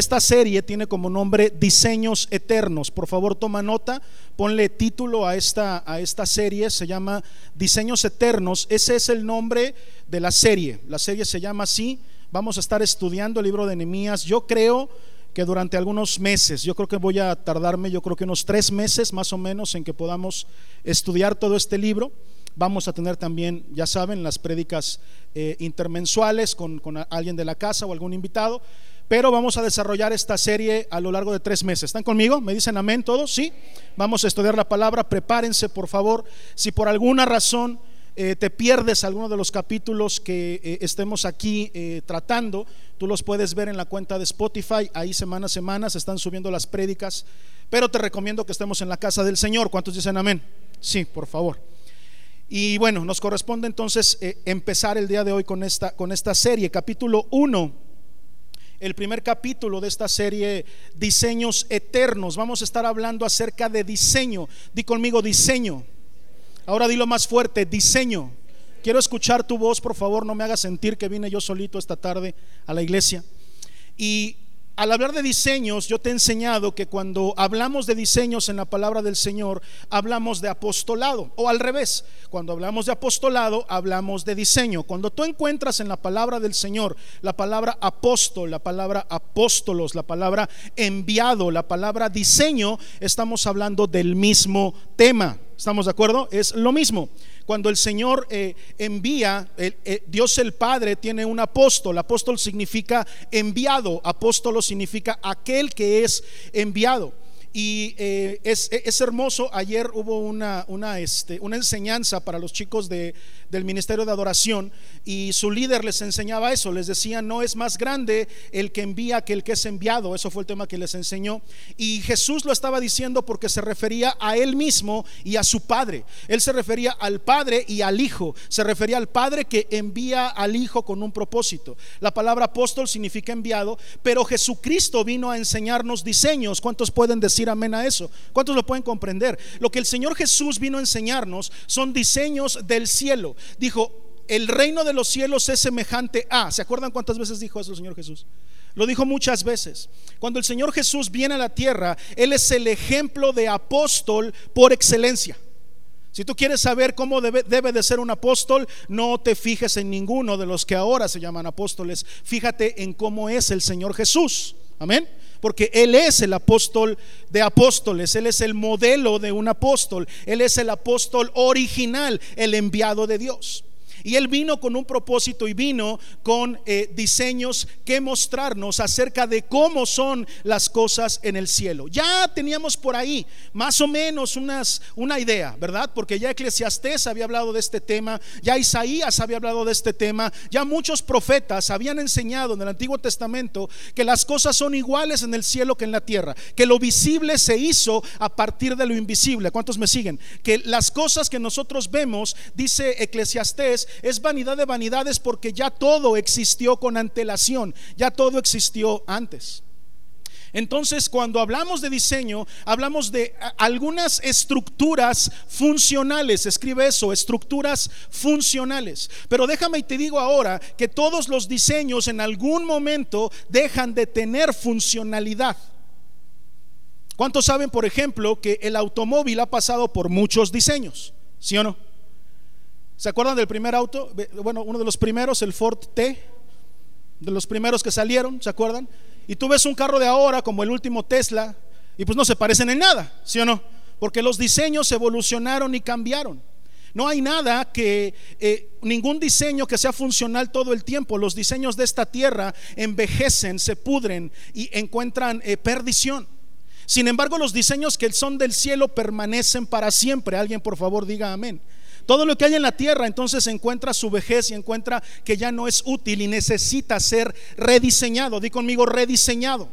esta serie tiene como nombre Diseños Eternos. Por favor, toma nota, ponle título a esta, a esta serie, se llama Diseños Eternos. Ese es el nombre de la serie. La serie se llama así. Vamos a estar estudiando el libro de Nehemías. Yo creo que durante algunos meses, yo creo que voy a tardarme, yo creo que unos tres meses más o menos en que podamos estudiar todo este libro. Vamos a tener también, ya saben, las prédicas eh, intermensuales con, con alguien de la casa o algún invitado pero vamos a desarrollar esta serie a lo largo de tres meses. ¿Están conmigo? ¿Me dicen amén todos? Sí. Vamos a estudiar la palabra. Prepárense, por favor. Si por alguna razón eh, te pierdes alguno de los capítulos que eh, estemos aquí eh, tratando, tú los puedes ver en la cuenta de Spotify. Ahí semana a semana se están subiendo las prédicas. Pero te recomiendo que estemos en la casa del Señor. ¿Cuántos dicen amén? Sí, por favor. Y bueno, nos corresponde entonces empezar el día de hoy con esta, con esta serie, capítulo 1 el primer capítulo de esta serie Diseños Eternos. Vamos a estar hablando acerca de diseño. Di conmigo diseño. Ahora dilo más fuerte, diseño. Quiero escuchar tu voz, por favor, no me hagas sentir que vine yo solito esta tarde a la iglesia. Y al hablar de diseños, yo te he enseñado que cuando hablamos de diseños en la palabra del Señor, hablamos de apostolado, o al revés, cuando hablamos de apostolado, hablamos de diseño. Cuando tú encuentras en la palabra del Señor la palabra apóstol, la palabra apóstolos, la palabra enviado, la palabra diseño, estamos hablando del mismo tema. ¿Estamos de acuerdo? Es lo mismo. Cuando el Señor eh, envía, eh, Dios el Padre tiene un apóstol. Apóstol significa enviado. Apóstolo significa aquel que es enviado. Y eh, es, hermoso, ayer hubo una, una, este, una enseñanza para los chicos de, del Ministerio de Adoración y su líder les enseñaba eso, les decía, no es más grande el que envía que el que es enviado, eso fue el tema que les enseñó. Y Jesús lo estaba diciendo porque se refería a él mismo y a su Padre. Él se refería al Padre y al Hijo, se refería al Padre que envía al Hijo con un propósito. La palabra apóstol significa enviado, pero Jesucristo vino a enseñarnos diseños. ¿Cuántos pueden decir? amén a eso? ¿Cuántos lo pueden comprender? Lo que el Señor Jesús vino a enseñarnos son diseños del cielo. Dijo, el reino de los cielos es semejante a. ¿Se acuerdan cuántas veces dijo eso el Señor Jesús? Lo dijo muchas veces. Cuando el Señor Jesús viene a la tierra, Él es el ejemplo de apóstol por excelencia. Si tú quieres saber cómo debe, debe, de ser un apóstol, no te fijes en ninguno de los que ahora se llaman apóstoles. Fíjate en cómo es el Señor Jesús. Amén porque Él es el apóstol de apóstoles, Él es el modelo de un apóstol, Él es el apóstol original, el enviado de Dios. Y él vino con un propósito y vino con eh, diseños que mostrarnos acerca de cómo son las cosas en el cielo. Ya teníamos por ahí más o menos unas, una idea, ¿verdad? Porque ya Eclesiastés había hablado de este tema, ya Isaías había hablado de este tema, ya muchos profetas habían enseñado en el Antiguo Testamento que las cosas son iguales en el cielo que en la tierra, que lo visible se hizo a partir de lo invisible. ¿Cuántos me siguen? Que las cosas que nosotros vemos, dice Eclesiastés, es vanidad de vanidades porque ya todo existió con antelación, ya todo existió antes. Entonces, cuando hablamos de diseño, hablamos de algunas estructuras funcionales. Escribe eso, estructuras funcionales. Pero déjame y te digo ahora que todos los diseños en algún momento dejan de tener funcionalidad. ¿Cuántos saben, por ejemplo, que el automóvil ha pasado por muchos diseños? ¿Sí o no? ¿Se acuerdan del primer auto? Bueno, uno de los primeros, el Ford T, de los primeros que salieron, ¿se acuerdan? Y tú ves un carro de ahora como el último Tesla y pues no se parecen en nada, ¿sí o no? Porque los diseños evolucionaron y cambiaron. No hay nada que, eh, ningún diseño que sea funcional todo el tiempo. Los diseños de esta tierra envejecen, se pudren y encuentran eh, perdición. Sin embargo, los diseños que son del cielo permanecen para siempre. Alguien por favor diga amén. Todo lo que hay en la tierra entonces encuentra su vejez y encuentra que ya no es útil y necesita ser rediseñado. Di conmigo rediseñado.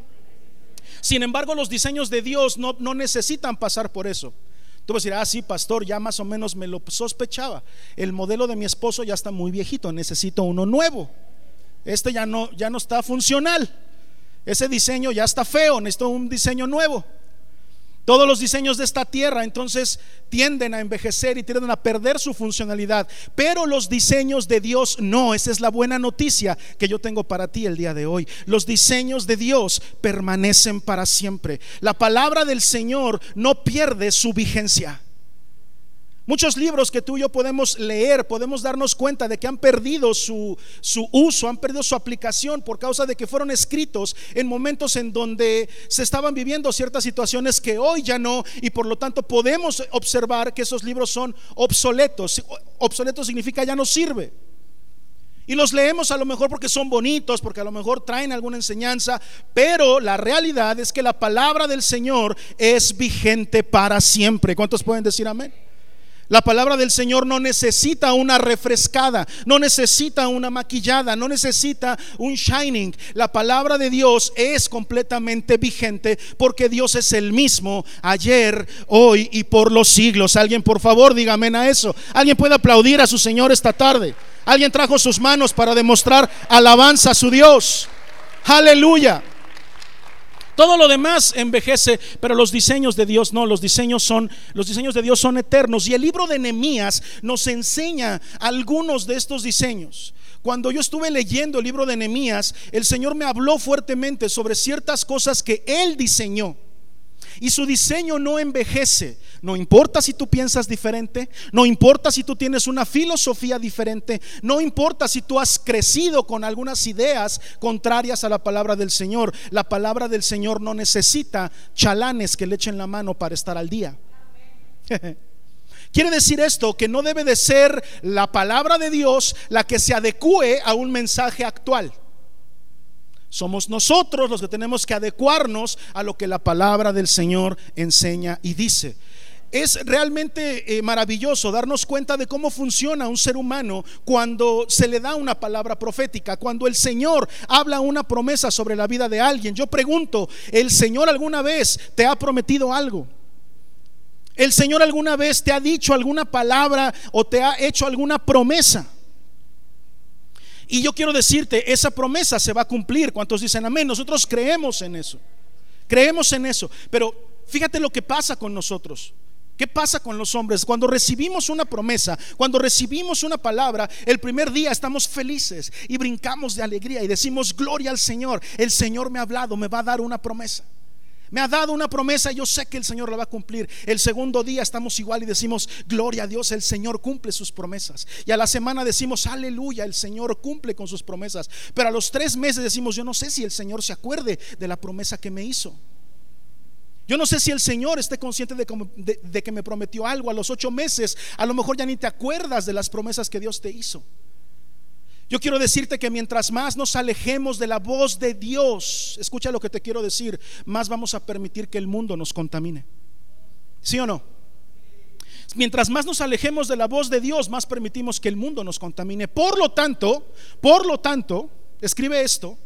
Sin embargo, los diseños de Dios no, no necesitan pasar por eso. Tú vas a decir, ah, sí, pastor, ya más o menos me lo sospechaba. El modelo de mi esposo ya está muy viejito, necesito uno nuevo. Este ya no, ya no está funcional. Ese diseño ya está feo, necesito un diseño nuevo. Todos los diseños de esta tierra entonces tienden a envejecer y tienden a perder su funcionalidad. Pero los diseños de Dios no. Esa es la buena noticia que yo tengo para ti el día de hoy. Los diseños de Dios permanecen para siempre. La palabra del Señor no pierde su vigencia. Muchos libros que tú y yo podemos leer, podemos darnos cuenta de que han perdido su, su, uso, han perdido su aplicación por causa de que fueron escritos en momentos en donde se estaban viviendo ciertas situaciones que hoy ya no, y por lo tanto podemos observar que esos libros son obsoletos. Obsoleto significa ya no sirve. Y los leemos a lo mejor porque son bonitos, porque a lo mejor traen alguna enseñanza, pero la realidad es que la palabra del Señor es vigente para siempre. ¿Cuántos pueden decir amén? La palabra del Señor no necesita una refrescada, no necesita una maquillada, no necesita un shining. La palabra de Dios es completamente vigente porque Dios es el mismo ayer, hoy y por los siglos. Alguien por favor dígame a eso. Alguien puede aplaudir a su Señor esta tarde. Alguien trajo sus manos para demostrar alabanza a su Dios. Aleluya. Todo lo demás envejece, pero los diseños de Dios no, los diseños son los diseños de Dios son eternos y el libro de Nehemías nos enseña algunos de estos diseños. Cuando yo estuve leyendo el libro de Nehemías, el Señor me habló fuertemente sobre ciertas cosas que él diseñó. Y su diseño no envejece. No importa si tú piensas diferente, no importa si tú tienes una filosofía diferente, no importa si tú has crecido con algunas ideas contrarias a la palabra del Señor. La palabra del Señor no necesita chalanes que le echen la mano para estar al día. Quiere decir esto que no debe de ser la palabra de Dios la que se adecue a un mensaje actual. Somos nosotros los que tenemos que adecuarnos a lo que la palabra del Señor enseña y dice. Es realmente eh, maravilloso darnos cuenta de cómo funciona un ser humano cuando se le da una palabra profética, cuando el Señor habla una promesa sobre la vida de alguien. Yo pregunto, ¿el Señor alguna vez te ha prometido algo? ¿El Señor alguna vez te ha dicho alguna palabra o te ha hecho alguna promesa? Y yo quiero decirte, esa promesa se va a cumplir. ¿Cuántos dicen amén? Nosotros creemos en eso. Creemos en eso. Pero fíjate lo que pasa con nosotros. ¿Qué pasa con los hombres? Cuando recibimos una promesa, cuando recibimos una palabra, el primer día estamos felices y brincamos de alegría y decimos, gloria al Señor, el Señor me ha hablado, me va a dar una promesa. Me ha dado una promesa, yo sé que el Señor la va a cumplir. El segundo día estamos igual y decimos, gloria a Dios, el Señor cumple sus promesas. Y a la semana decimos, aleluya, el Señor cumple con sus promesas. Pero a los tres meses decimos, yo no sé si el Señor se acuerde de la promesa que me hizo. Yo no sé si el Señor esté consciente de, de que me prometió algo. A los ocho meses, a lo mejor ya ni te acuerdas de las promesas que Dios te hizo. Yo quiero decirte que mientras más nos alejemos de la voz de Dios, escucha lo que te quiero decir, más vamos a permitir que el mundo nos contamine. ¿Sí o no? Mientras más nos alejemos de la voz de Dios, más permitimos que el mundo nos contamine. Por lo tanto, por lo tanto, escribe esto,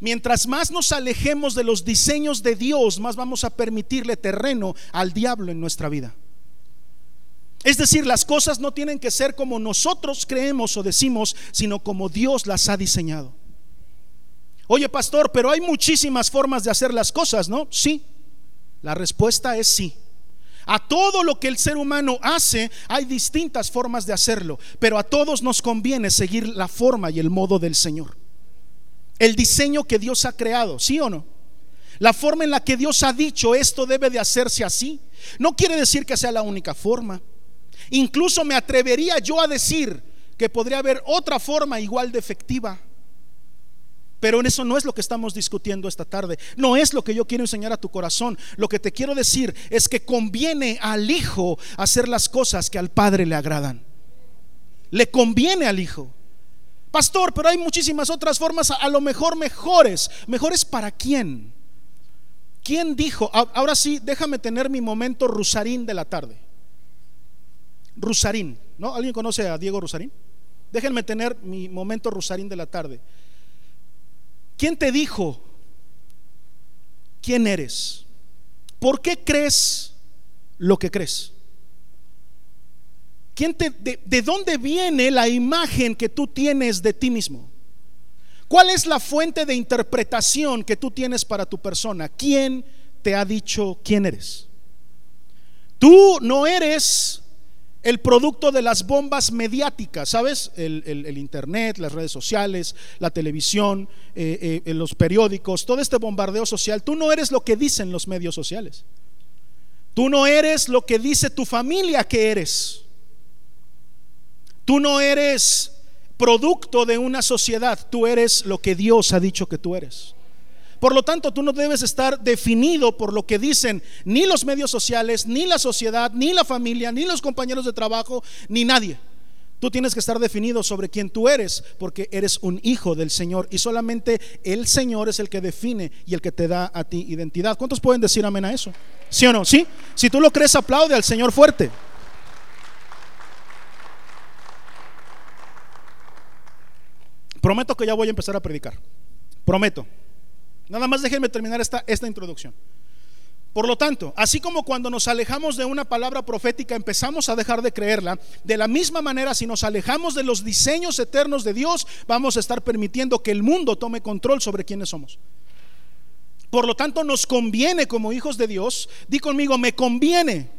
mientras más nos alejemos de los diseños de Dios, más vamos a permitirle terreno al diablo en nuestra vida. Es decir, las cosas no tienen que ser como nosotros creemos o decimos, sino como Dios las ha diseñado. Oye, pastor, pero hay muchísimas formas de hacer las cosas, ¿no? Sí. La respuesta es sí. A todo lo que el ser humano hace hay distintas formas de hacerlo, pero a todos nos conviene seguir la forma y el modo del Señor. El diseño que Dios ha creado, ¿sí o no? La forma en la que Dios ha dicho esto debe de hacerse así. No quiere decir que sea la única forma. Incluso me atrevería yo a decir que podría haber otra forma igual de efectiva. Pero en eso no es lo que estamos discutiendo esta tarde. No es lo que yo quiero enseñar a tu corazón. Lo que te quiero decir es que conviene al Hijo hacer las cosas que al Padre le agradan. Le conviene al Hijo. Pastor, pero hay muchísimas otras formas, a lo mejor mejores. ¿Mejores para quién? ¿Quién dijo? Ahora sí, déjame tener mi momento rusarín de la tarde. Rusarín, ¿no? ¿Alguien conoce a Diego Rusarín? Déjenme tener mi momento Rusarín de la tarde. ¿Quién te dijo quién eres? ¿Por qué crees lo que crees? ¿Quién te, de, ¿De dónde viene la imagen que tú tienes de ti mismo? ¿Cuál es la fuente de interpretación que tú tienes para tu persona? ¿Quién te ha dicho quién eres? Tú no eres el producto de las bombas mediáticas, ¿sabes? El, internet, las redes sociales, la televisión, eh, eh, los periódicos, todo este bombardeo social. Tú no eres lo que dicen los medios sociales. Tú no eres lo que dice tu familia que eres. Tú no eres producto de una sociedad, tú eres lo que Dios ha dicho que tú eres. Por lo tanto, tú no debes estar definido por lo que dicen ni los medios sociales, ni la sociedad, ni la familia, ni los compañeros de trabajo, ni nadie. Tú tienes que estar definido sobre quién tú eres, porque eres un hijo del Señor y solamente el Señor es el que define y el que te da a ti identidad. ¿Cuántos pueden decir amén a eso? ¿Sí o no? ¿Sí? Si tú lo crees, aplaude al Señor fuerte. Prometo que ya voy a empezar a predicar. Prometo. Nada más déjenme terminar esta, esta introducción. Por lo tanto, así como cuando nos alejamos de una palabra profética empezamos a dejar de creerla, de la misma manera si nos alejamos de los diseños eternos de Dios, vamos a estar permitiendo que el mundo tome control sobre quiénes somos. Por lo tanto, nos conviene como hijos de Dios, di conmigo, me conviene,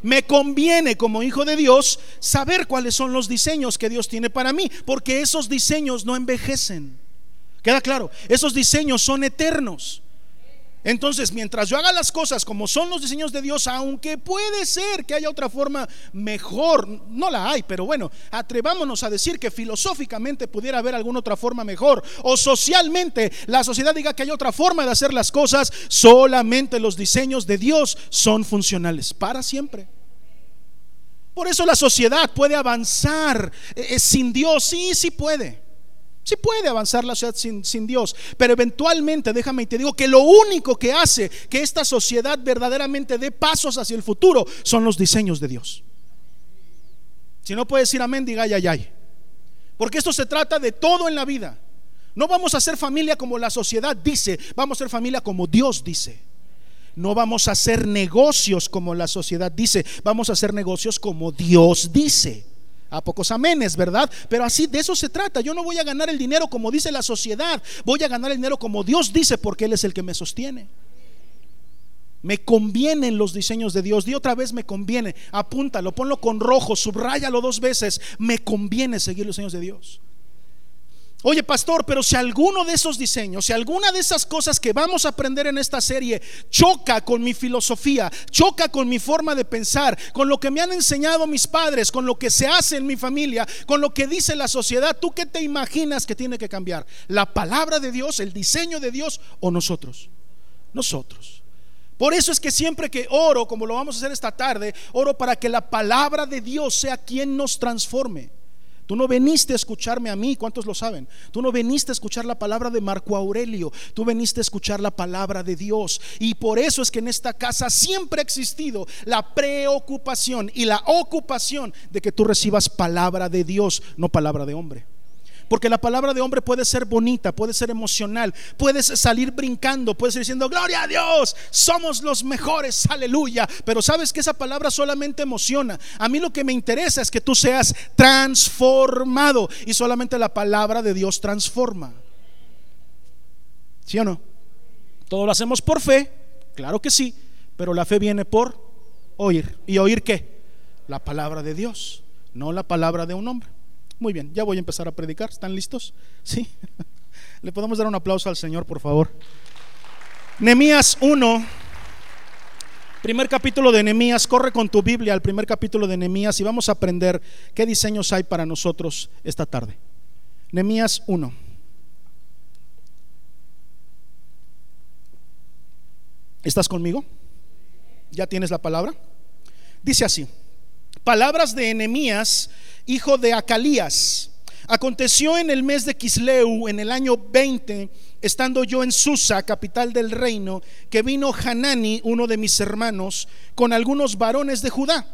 me conviene como hijo de Dios saber cuáles son los diseños que Dios tiene para mí, porque esos diseños no envejecen. ¿Queda claro? Esos diseños son eternos. Entonces, mientras yo haga las cosas como son los diseños de Dios, aunque puede ser que haya otra forma mejor, no la hay, pero bueno, atrevámonos a decir que filosóficamente pudiera haber alguna otra forma mejor, o socialmente la sociedad diga que hay otra forma de hacer las cosas, solamente los diseños de Dios son funcionales para siempre. Por eso la sociedad puede avanzar eh, eh, sin Dios, sí, sí puede. Sí puede avanzar la sociedad sin, Dios, pero eventualmente, déjame y te digo que lo único que hace que esta sociedad verdaderamente dé pasos hacia el futuro son los diseños de Dios. Si no puede decir amén, diga ay, ay, ay. Porque esto se trata de todo en la vida. No vamos a ser familia como la sociedad dice, vamos a ser familia como Dios dice. No vamos a hacer negocios como la sociedad dice, vamos a hacer negocios como Dios dice. A pocos amenes, ¿verdad? Pero así de eso se trata. Yo no voy a ganar el dinero como dice la sociedad. Voy a ganar el dinero como Dios dice porque Él es el que me sostiene. Me convienen los diseños de Dios. Di otra vez me conviene. Apúntalo, ponlo con rojo, subráyalo dos veces. Me conviene seguir los diseños de Dios. Oye, pastor, pero si alguno de esos diseños, si alguna de esas cosas que vamos a aprender en esta serie choca con mi filosofía, choca con mi forma de pensar, con lo que me han enseñado mis padres, con lo que se hace en mi familia, con lo que dice la sociedad, ¿tú qué te imaginas que tiene que cambiar? ¿La palabra de Dios, el diseño de Dios o nosotros? Nosotros. Por eso es que siempre que oro, como lo vamos a hacer esta tarde, oro para que la palabra de Dios sea quien nos transforme. Tú no veniste a escucharme a mí, ¿cuántos lo saben? Tú no veniste a escuchar la palabra de Marco Aurelio, tú veniste a escuchar la palabra de Dios. Y por eso es que en esta casa siempre ha existido la preocupación y la ocupación de que tú recibas palabra de Dios, no palabra de hombre. Porque la palabra de hombre puede ser bonita, puede ser emocional, puedes salir brincando, puedes ir diciendo, gloria a Dios, somos los mejores, aleluya. Pero sabes que esa palabra solamente emociona. A mí lo que me interesa es que tú seas transformado y solamente la palabra de Dios transforma. ¿Sí o no? Todo lo hacemos por fe, claro que sí, pero la fe viene por oír. ¿Y oír qué? La palabra de Dios, no la palabra de un hombre. Muy bien, ya voy a empezar a predicar. ¿Están listos? Sí. Le podemos dar un aplauso al Señor, por favor. Nemías 1, primer capítulo de Nemías. Corre con tu Biblia al primer capítulo de Nemías y vamos a aprender qué diseños hay para nosotros esta tarde. Nemías 1. ¿Estás conmigo? ¿Ya tienes la palabra? Dice así: Palabras de Nemías hijo de Acalías. Aconteció en el mes de Quisleu, en el año 20, estando yo en Susa, capital del reino, que vino Hanani, uno de mis hermanos, con algunos varones de Judá.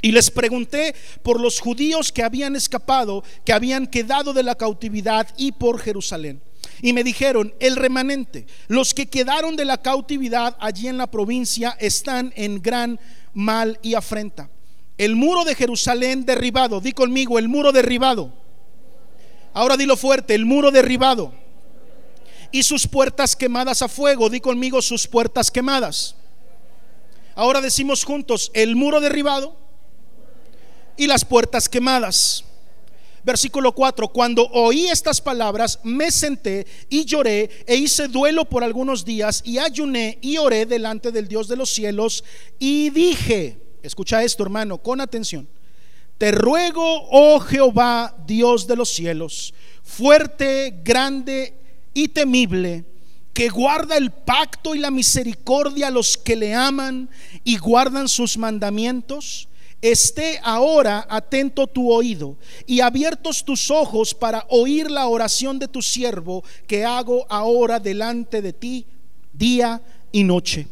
Y les pregunté por los judíos que habían escapado, que habían quedado de la cautividad y por Jerusalén. Y me dijeron, el remanente, los que quedaron de la cautividad allí en la provincia están en gran mal y afrenta el muro de Jerusalén derribado. Di conmigo, el muro derribado. Ahora dilo fuerte, el muro derribado. Y sus puertas quemadas a fuego. Di conmigo, sus puertas quemadas. Ahora decimos juntos, el muro derribado y las puertas quemadas. Versículo 4, cuando oí estas palabras, me senté y lloré e hice duelo por algunos días y ayuné y oré delante del Dios de los cielos y dije, escucha esto hermano, con atención, te ruego, oh Jehová, Dios de los cielos, fuerte, grande y temible, que guarda el pacto y la misericordia a los que le aman y guardan sus mandamientos esté ahora atento tu oído y abiertos tus ojos para oír la oración de tu siervo que hago ahora delante de ti día y noche.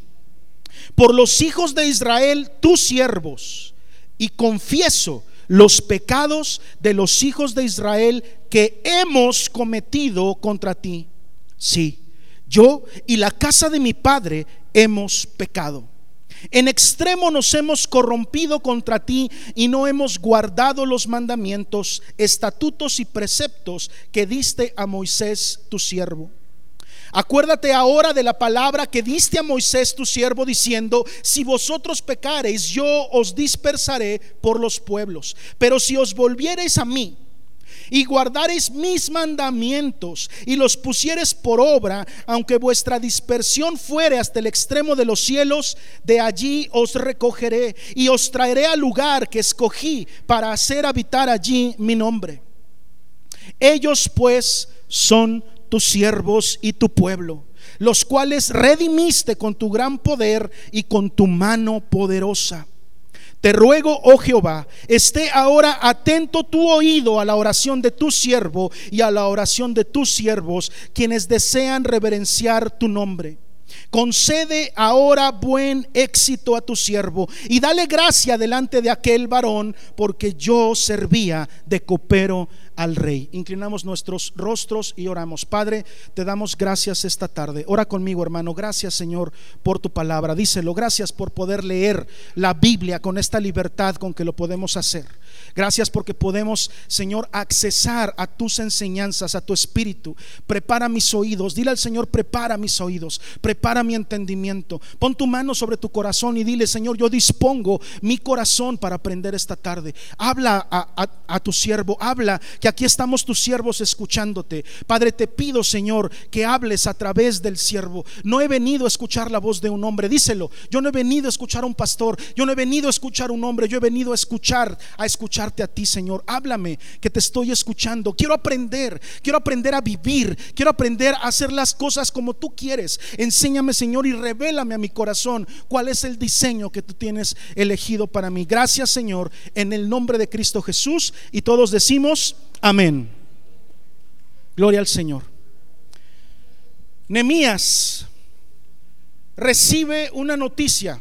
Por los hijos de Israel, tus siervos, y confieso los pecados de los hijos de Israel que hemos cometido contra ti. Sí, yo y la casa de mi padre hemos pecado. En extremo nos hemos corrompido contra ti y no hemos guardado los mandamientos, estatutos y preceptos que diste a Moisés tu siervo. Acuérdate ahora de la palabra que diste a Moisés tu siervo diciendo, si vosotros pecareis, yo os dispersaré por los pueblos. Pero si os volviereis a mí, y guardareis mis mandamientos y los pusieres por obra, aunque vuestra dispersión fuere hasta el extremo de los cielos, de allí os recogeré y os traeré al lugar que escogí para hacer habitar allí mi nombre. Ellos pues son tus siervos y tu pueblo, los cuales redimiste con tu gran poder y con tu mano poderosa. Te ruego, oh Jehová, esté ahora atento tu oído a la oración de tu siervo y a la oración de tus siervos, quienes desean reverenciar tu nombre. Concede ahora buen éxito a tu siervo y dale gracia delante de aquel varón, porque yo servía de copero al Rey. Inclinamos nuestros rostros y oramos. Padre, te damos gracias esta tarde. Ora conmigo, hermano. Gracias, Señor, por tu palabra. Díselo. Gracias por poder leer la Biblia con esta libertad con que lo podemos hacer. Gracias porque podemos, Señor, accesar a tus enseñanzas, a tu espíritu. Prepara mis oídos. Dile al Señor, prepara mis oídos. Prepara mi entendimiento. Pon tu mano sobre tu corazón y dile, Señor, yo dispongo mi corazón para aprender esta tarde. Habla a, a tu siervo. Habla que aquí estamos tus siervos escuchándote. Padre, te pido, Señor, que hables a través del siervo. No he venido a escuchar la voz de un hombre, díselo. Yo no he venido a escuchar a un pastor, yo no he venido a escuchar a un hombre, yo he venido a escuchar, a escucharte a ti, Señor. Háblame, que te estoy escuchando. Quiero aprender, quiero aprender a vivir, quiero aprender a hacer las cosas como tú quieres. Enséñame, Señor, y revélame a mi corazón cuál es el diseño que tú tienes elegido para mí. Gracias, Señor, en el nombre de Cristo Jesús. Y todos decimos, Amén. Gloria al Señor. Nemías recibe una noticia.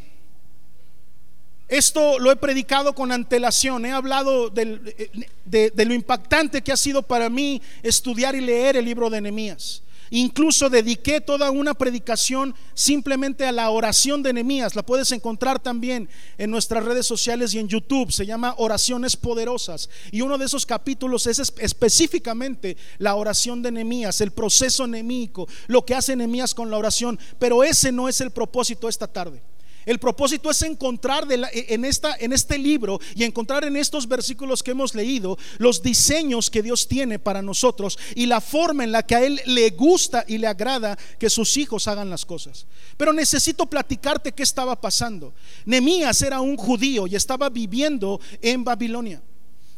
Esto lo he predicado con antelación, he hablado de, de, lo impactante que ha sido para mí estudiar y leer el libro de Nemías. Incluso dediqué toda una predicación simplemente a la oración de Nehemías. La puedes encontrar también en nuestras redes sociales y en YouTube. Se llama Oraciones Poderosas. Y uno de esos capítulos es específicamente la oración de Nehemías, el proceso nemíco, lo que hace Nehemías con la oración. Pero ese no es el propósito esta tarde. El propósito es encontrar e, en, este libro y encontrar en estos versículos que hemos leído los diseños que Dios tiene para nosotros y la forma en la que a Él le gusta y le agrada que sus hijos hagan las cosas. Pero necesito platicarte qué estaba pasando. Nemías era un judío y estaba viviendo en Babilonia.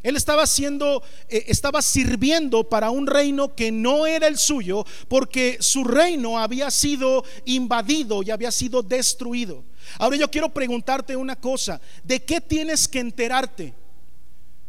Él estaba haciendo, eh, estaba sirviendo para un reino que no era el suyo, porque su reino había sido invadido y había sido destruido. Ahora yo quiero preguntarte una cosa, ¿de qué tienes que enterarte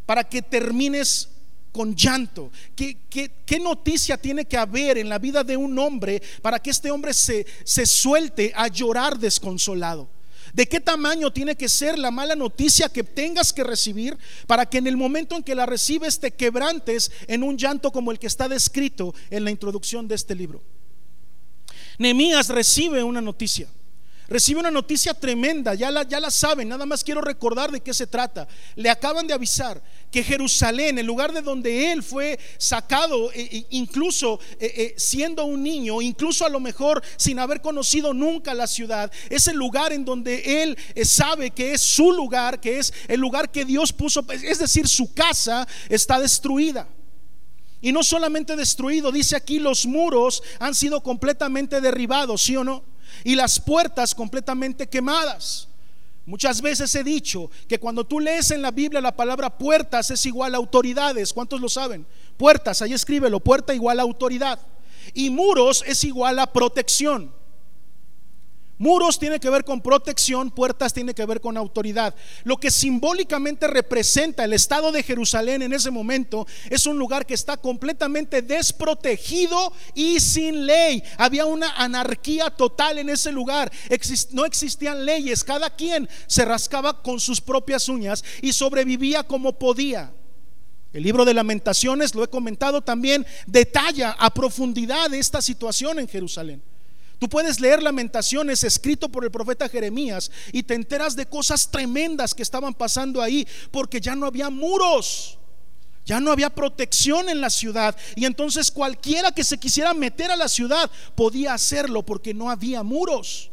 para que termines con llanto? ¿Qué, qué, noticia tiene que haber en la vida de un hombre para que este hombre se, se suelte a llorar desconsolado? ¿De qué tamaño tiene que ser la mala noticia que tengas que recibir para que en el momento en que la recibes te quebrantes en un llanto como el que está descrito en la introducción de este libro? Nehemías recibe una noticia recibe una noticia tremenda, ya la, ya la saben, nada más quiero recordar de qué se trata. Le acaban de avisar que Jerusalén, el lugar de donde él fue sacado, e, e, incluso e, siendo un niño, incluso a lo mejor sin haber conocido nunca la ciudad, es el lugar en donde él eh, sabe que es su lugar, que es el lugar que Dios puso, es decir, su casa está destruida. Y no solamente destruido, dice aquí los muros han sido completamente derribados, ¿sí o no? Y las puertas completamente quemadas. Muchas veces he dicho que cuando tú lees en la Biblia la palabra puertas es igual a autoridades. ¿Cuántos lo saben? Puertas, ahí escríbelo, puerta igual a autoridad. Y muros es igual a protección. Muros tiene que ver con protección, puertas tiene que ver con autoridad. Lo que simbólicamente representa el estado de Jerusalén en ese momento es un lugar que está completamente desprotegido y sin ley. Había una anarquía total en ese lugar. no existían leyes, cada quien se rascaba con sus propias uñas y sobrevivía como podía. El libro de lamentaciones, lo he comentado también, detalla a profundidad esta situación en Jerusalén. Tú puedes leer Lamentaciones escrito por el profeta Jeremías y te enteras de cosas tremendas que estaban pasando ahí porque ya no había muros. Ya no había protección en la ciudad y entonces cualquiera que se quisiera meter a la ciudad podía hacerlo porque no había muros.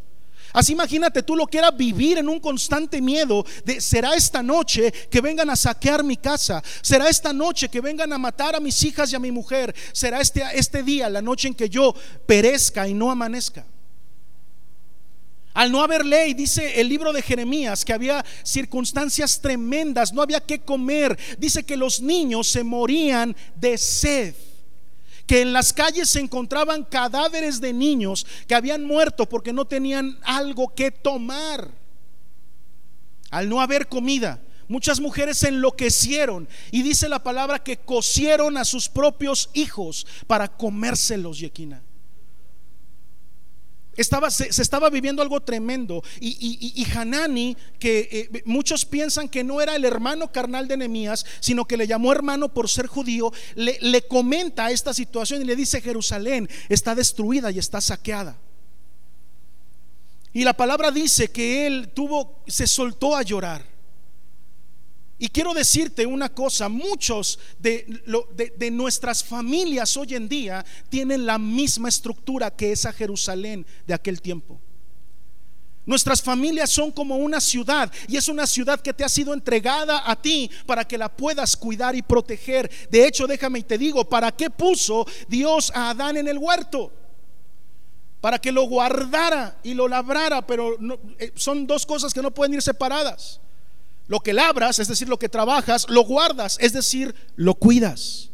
Así imagínate tú lo que vivir en un constante miedo de será esta noche que vengan a saquear mi casa, será esta noche que vengan a matar a mis hijas y a mi mujer, será este, este día, la noche en que yo perezca y no amanezca. Al no haber ley, dice el libro de Jeremías, que había circunstancias tremendas, no había que comer, dice que los niños se morían de sed que en las calles se encontraban cadáveres de niños que habían muerto porque no tenían algo que tomar. Al no haber comida, muchas mujeres enloquecieron y dice la palabra que cocieron a sus propios hijos para comérselos, Yequina. Estaba, se, estaba viviendo algo tremendo. Y, Hanani, que eh, muchos piensan que no era el hermano carnal de Nehemías, sino que le llamó hermano por ser judío, le, le comenta esta situación y le dice: Jerusalén está destruida y está saqueada. Y la palabra dice que él tuvo, se soltó a llorar. Y quiero decirte una cosa, muchos de, nuestras familias hoy en día tienen la misma estructura que esa Jerusalén de aquel tiempo. Nuestras familias son como una ciudad y es una ciudad que te ha sido entregada a ti para que la puedas cuidar y proteger. De hecho, déjame y te digo, ¿para qué puso Dios a Adán en el huerto? Para que lo guardara y lo labrara, pero eh, son dos cosas que no pueden ir separadas. Lo que labras, es decir, lo que trabajas, lo guardas, es decir, lo cuidas.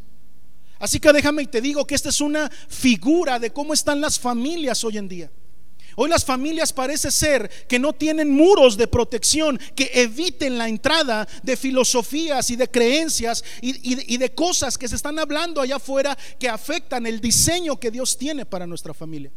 Así que déjame y te digo que esta es una figura de cómo están las familias hoy en día. Hoy las familias parece ser que no tienen muros de protección que eviten la entrada de filosofías y de creencias y, de cosas que se están hablando allá afuera que afectan el diseño que Dios tiene para nuestra familia.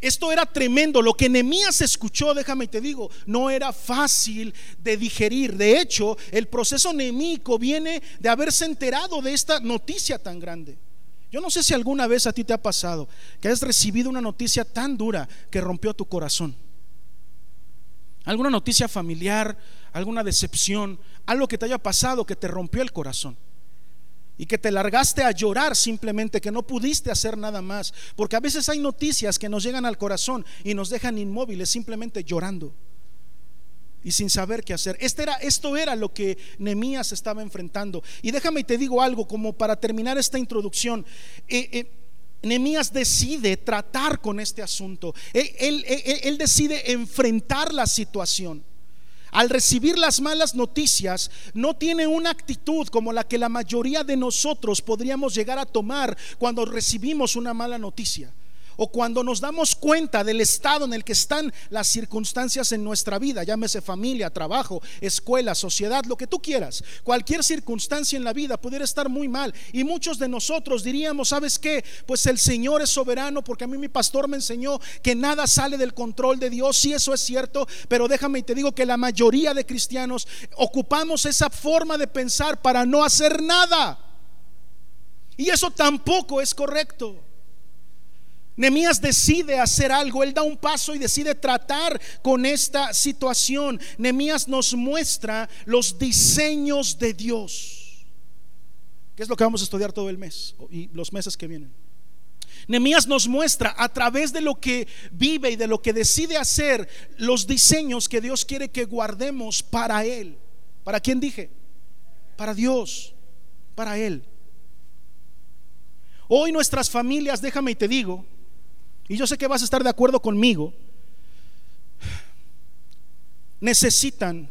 Esto era tremendo. Lo que Nehemías escuchó, déjame te digo, no era fácil de digerir. De hecho, el proceso nemíco viene de haberse enterado de esta noticia tan grande. Yo no sé si alguna vez a ti te ha pasado que has recibido una noticia tan dura que rompió tu corazón. Alguna noticia familiar, alguna decepción, algo que te haya pasado que te rompió el corazón y que te largaste a llorar simplemente, que no pudiste hacer nada más. Porque a veces hay noticias que nos llegan al corazón y nos dejan inmóviles simplemente llorando y sin saber qué hacer. Este era, esto era lo que Nemías estaba enfrentando. Y déjame y te digo algo, como para terminar esta introducción. Eh, eh decide tratar con este asunto. él decide enfrentar la situación al recibir las malas noticias, no tiene una actitud como la que la mayoría de nosotros podríamos llegar a tomar cuando recibimos una mala noticia o cuando nos damos cuenta del estado en el que están las circunstancias en nuestra vida, llámese familia, trabajo, escuela, sociedad, lo que tú quieras, cualquier circunstancia en la vida pudiera estar muy mal y muchos de nosotros diríamos, ¿sabes qué? Pues el Señor es soberano porque a mí mi pastor me enseñó que nada sale del control de Dios, sí eso es cierto, pero déjame y te digo que la mayoría de cristianos ocupamos esa forma de pensar para no hacer nada. Y eso tampoco es correcto. Nemías decide hacer algo, él da un paso y decide tratar con esta situación. Nemías nos muestra los diseños de Dios, que es lo que vamos a estudiar todo el mes y los meses que vienen. Nemías nos muestra a través de lo que vive y de lo que decide hacer los diseños que Dios quiere que guardemos para Él. ¿Para quién dije? Para Dios, para Él. Hoy nuestras familias, déjame y te digo, y yo sé que vas a estar de acuerdo conmigo, necesitan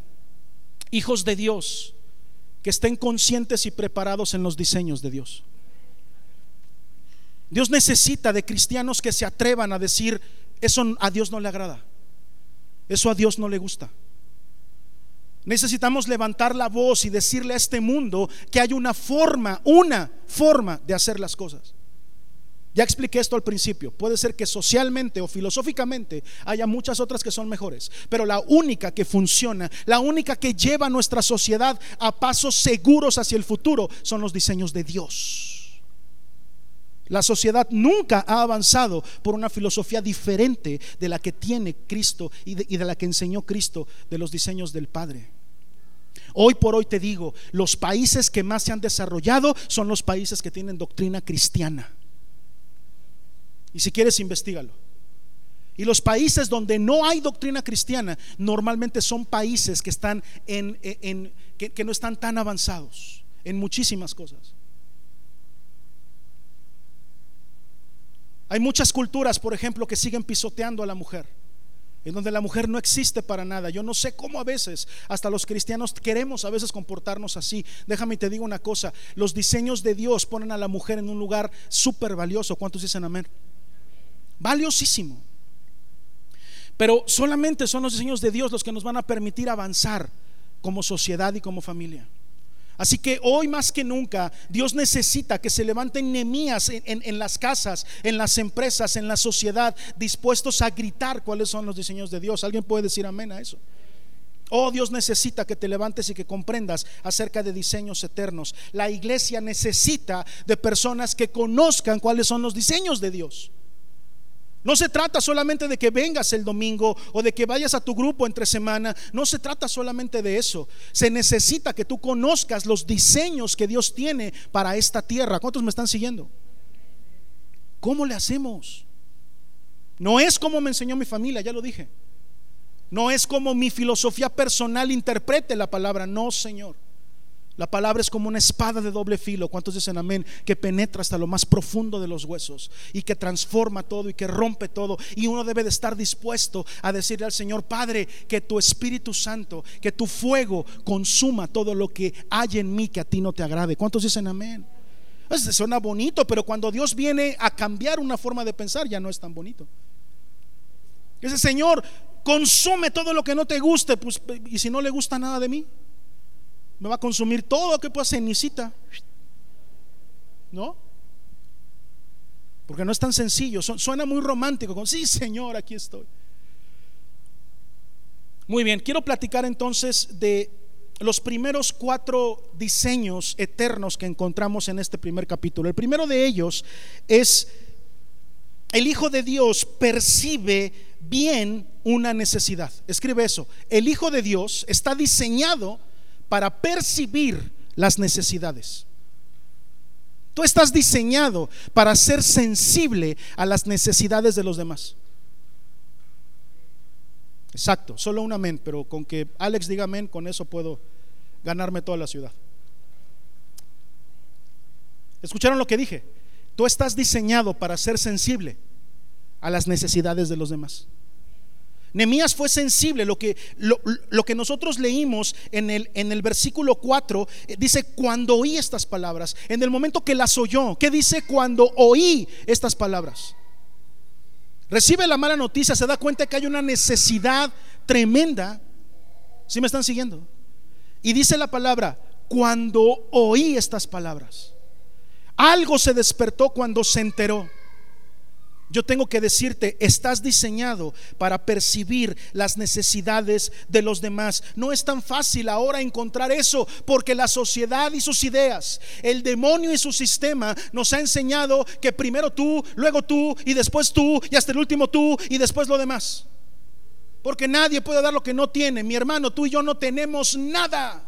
hijos de Dios que estén conscientes y preparados en los diseños de Dios. Dios necesita de cristianos que se atrevan a decir, eso a Dios no le agrada, eso a Dios no le gusta. Necesitamos levantar la voz y decirle a este mundo que hay una forma, una forma de hacer las cosas. Ya expliqué esto al principio. Puede ser que socialmente o filosóficamente haya muchas otras que son mejores, pero la única que funciona, la única que lleva a nuestra sociedad a pasos seguros hacia el futuro son los diseños de Dios. La sociedad nunca ha avanzado por una filosofía diferente de la que tiene Cristo y de, y de la que enseñó Cristo de los diseños del Padre. Hoy por hoy te digo, los países que más se han desarrollado son los países que tienen doctrina cristiana. Y si quieres, investigalo. Y los países donde no hay doctrina cristiana normalmente son países que están en, que, no están tan avanzados en muchísimas cosas. Hay muchas culturas, por ejemplo, que siguen pisoteando a la mujer, en donde la mujer no existe para nada. Yo no sé cómo a veces, hasta los cristianos queremos a veces comportarnos así. Déjame te digo una cosa, los diseños de Dios ponen a la mujer en un lugar súper valioso. ¿Cuántos dicen amén? Valiosísimo. Pero solamente son los diseños de Dios los que nos van a permitir avanzar como sociedad y como familia. Así que hoy más que nunca Dios necesita que se levanten nemías en, en, las casas, en las empresas, en la sociedad, dispuestos a gritar cuáles son los diseños de Dios. ¿Alguien puede decir amén a eso? Oh, Dios necesita que te levantes y que comprendas acerca de diseños eternos. La iglesia necesita de personas que conozcan cuáles son los diseños de Dios. No se trata solamente de que vengas el domingo o de que vayas a tu grupo entre semana. No se trata solamente de eso. Se necesita que tú conozcas los diseños que Dios tiene para esta tierra. ¿Cuántos me están siguiendo? ¿Cómo le hacemos? No es como me enseñó mi familia, ya lo dije. No es como mi filosofía personal interprete la palabra. No, Señor. La palabra es como una espada de doble filo. ¿Cuántos dicen amén? Que penetra hasta lo más profundo de los huesos y que transforma todo y que rompe todo. Y uno debe de estar dispuesto a decirle al Señor, Padre, que tu Espíritu Santo, que tu fuego consuma todo lo que hay en mí que a ti no te agrade. ¿Cuántos dicen amén? Pues, suena bonito, pero cuando Dios viene a cambiar una forma de pensar ya no es tan bonito. Ese Señor consume todo lo que no te guste, pues, y si no le gusta nada de mí me va a consumir todo lo que pueda cenicita. ¿No? Porque no es tan sencillo, suena muy romántico, con sí, Señor, aquí estoy. Muy bien, quiero platicar entonces de los primeros cuatro diseños eternos que encontramos en este primer capítulo. El primero de ellos es el Hijo de Dios percibe bien una necesidad. Escribe eso. El Hijo de Dios está diseñado para percibir las necesidades. Tú estás diseñado para ser sensible a las necesidades de los demás. Exacto, solo un amén, pero con que Alex diga amén, con eso puedo ganarme toda la ciudad. ¿Escucharon lo que dije? Tú estás diseñado para ser sensible a las necesidades de los demás. Nemías fue sensible. Lo que, lo, que nosotros leímos en el, en el versículo 4 eh, dice, cuando oí estas palabras, en el momento que las oyó, ¿qué dice cuando oí estas palabras? Recibe la mala noticia, se da cuenta que hay una necesidad tremenda. ¿Sí me están siguiendo? Y dice la palabra, cuando oí estas palabras. Algo se despertó cuando se enteró. Yo tengo que decirte, estás diseñado para percibir las necesidades de los demás. No es tan fácil ahora encontrar eso, porque la sociedad y sus ideas, el demonio y su sistema nos ha enseñado que primero tú, luego tú y después tú y hasta el último tú y después lo demás. Porque nadie puede dar lo que no tiene. Mi hermano, tú y yo no tenemos nada.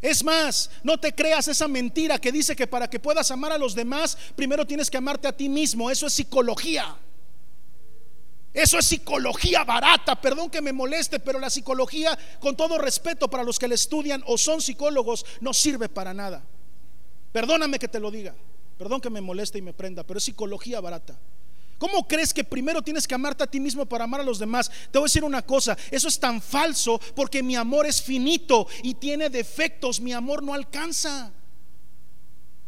Es más, no te creas esa mentira que dice que para que puedas amar a los demás, primero tienes que amarte a ti mismo. Eso es psicología. Eso es psicología barata, perdón que me moleste, pero la psicología, con todo respeto para los que la estudian o son psicólogos, no sirve para nada. Perdóname que te lo diga, perdón que me moleste y me prenda, pero es psicología barata. ¿Cómo crees que primero tienes que amarte a ti mismo para amar a los demás? Te voy a decir una cosa, eso es tan falso porque mi amor es finito y tiene defectos, mi amor no alcanza.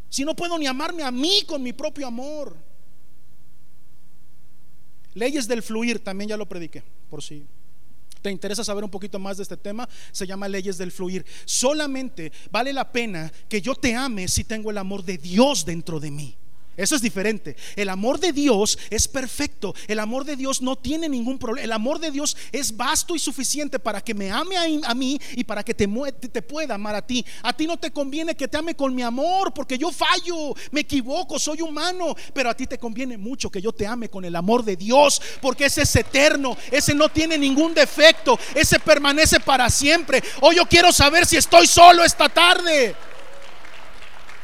Si no puedo ni amarme a mí con mi propio amor. Leyes del fluir, también ya lo prediqué, por si te interesa saber un poquito más de este tema, se llama leyes del fluir. Solamente vale la pena que yo te ame si tengo el amor de Dios dentro de mí. Eso es diferente. El amor de Dios es perfecto. El amor de Dios no tiene ningún problema. El amor de Dios es vasto y suficiente para que me ame a, mí y para que te, te, pueda amar a ti. A ti no te conviene que te ame con mi amor porque yo fallo, me equivoco, soy humano. Pero a ti te conviene mucho que yo te ame con el amor de Dios porque ese es eterno. Ese no tiene ningún defecto. Ese permanece para siempre. Hoy yo quiero saber si estoy solo esta tarde.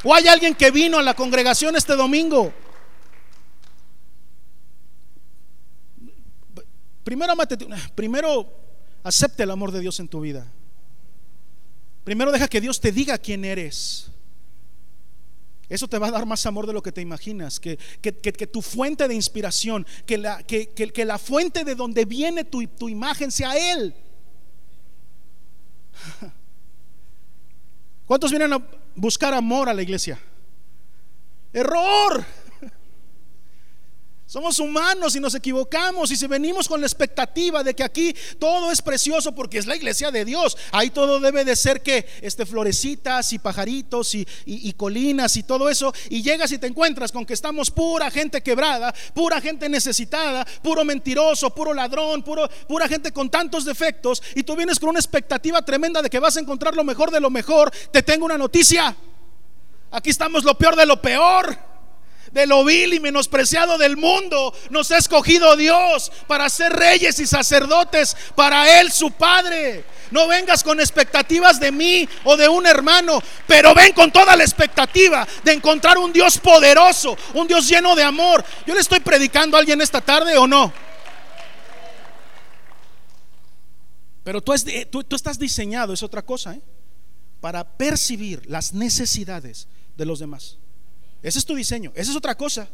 ¿O hay alguien que vino a la congregación este domingo? Primero, primero acepte el amor de Dios en tu vida. Primero deja que Dios te diga quién eres. Eso te va a dar más amor de lo que te imaginas. Que, que, tu fuente de inspiración, que la, que, la fuente de donde viene tu, tu imagen sea Él. ¿Cuántos vienen a, buscar amor a la iglesia. Error. Somos humanos y nos equivocamos y si venimos con la expectativa de que aquí todo es precioso porque es la iglesia de Dios, ahí todo debe de ser que este florecitas y pajaritos y, colinas y todo eso y llegas y te encuentras con que estamos pura gente quebrada, pura gente necesitada, puro mentiroso, puro ladrón, puro, pura gente con tantos defectos y tú vienes con una expectativa tremenda de que vas a encontrar lo mejor de lo mejor, te tengo una noticia. Aquí estamos lo peor de lo peor de lo vil y menospreciado del mundo, nos ha escogido Dios para ser reyes y sacerdotes para Él, su Padre. No vengas con expectativas de mí o de un hermano, pero ven con toda la expectativa de encontrar un Dios poderoso, un Dios lleno de amor. Yo le estoy predicando a alguien esta tarde o no. Pero tú, tú estás diseñado, es otra cosa, ¿eh? para percibir las necesidades de los demás. Ese es tu diseño, esa es otra cosa.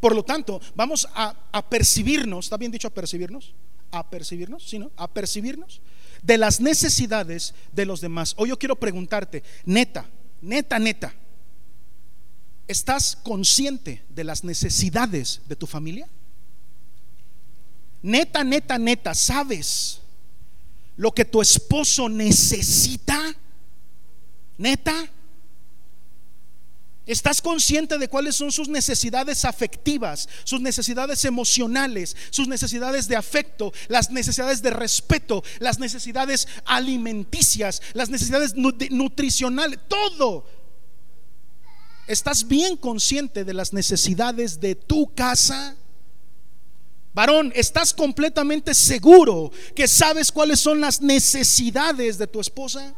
Por lo tanto, vamos a, percibirnos, ¿está bien dicho a percibirnos? A percibirnos, ¿sí no? A percibirnos de las necesidades de los demás. Hoy yo quiero preguntarte, neta, neta, neta, ¿estás consciente de las necesidades de tu familia? Neta, neta, neta, ¿sabes lo que tu esposo necesita? Neta. ¿Estás consciente de cuáles son sus necesidades afectivas, sus necesidades emocionales, sus necesidades de afecto, las necesidades de respeto, las necesidades alimenticias, las necesidades nutricionales? Todo. ¿Estás bien consciente de las necesidades de tu casa? Varón, ¿estás completamente seguro que sabes cuáles son las necesidades de tu esposa?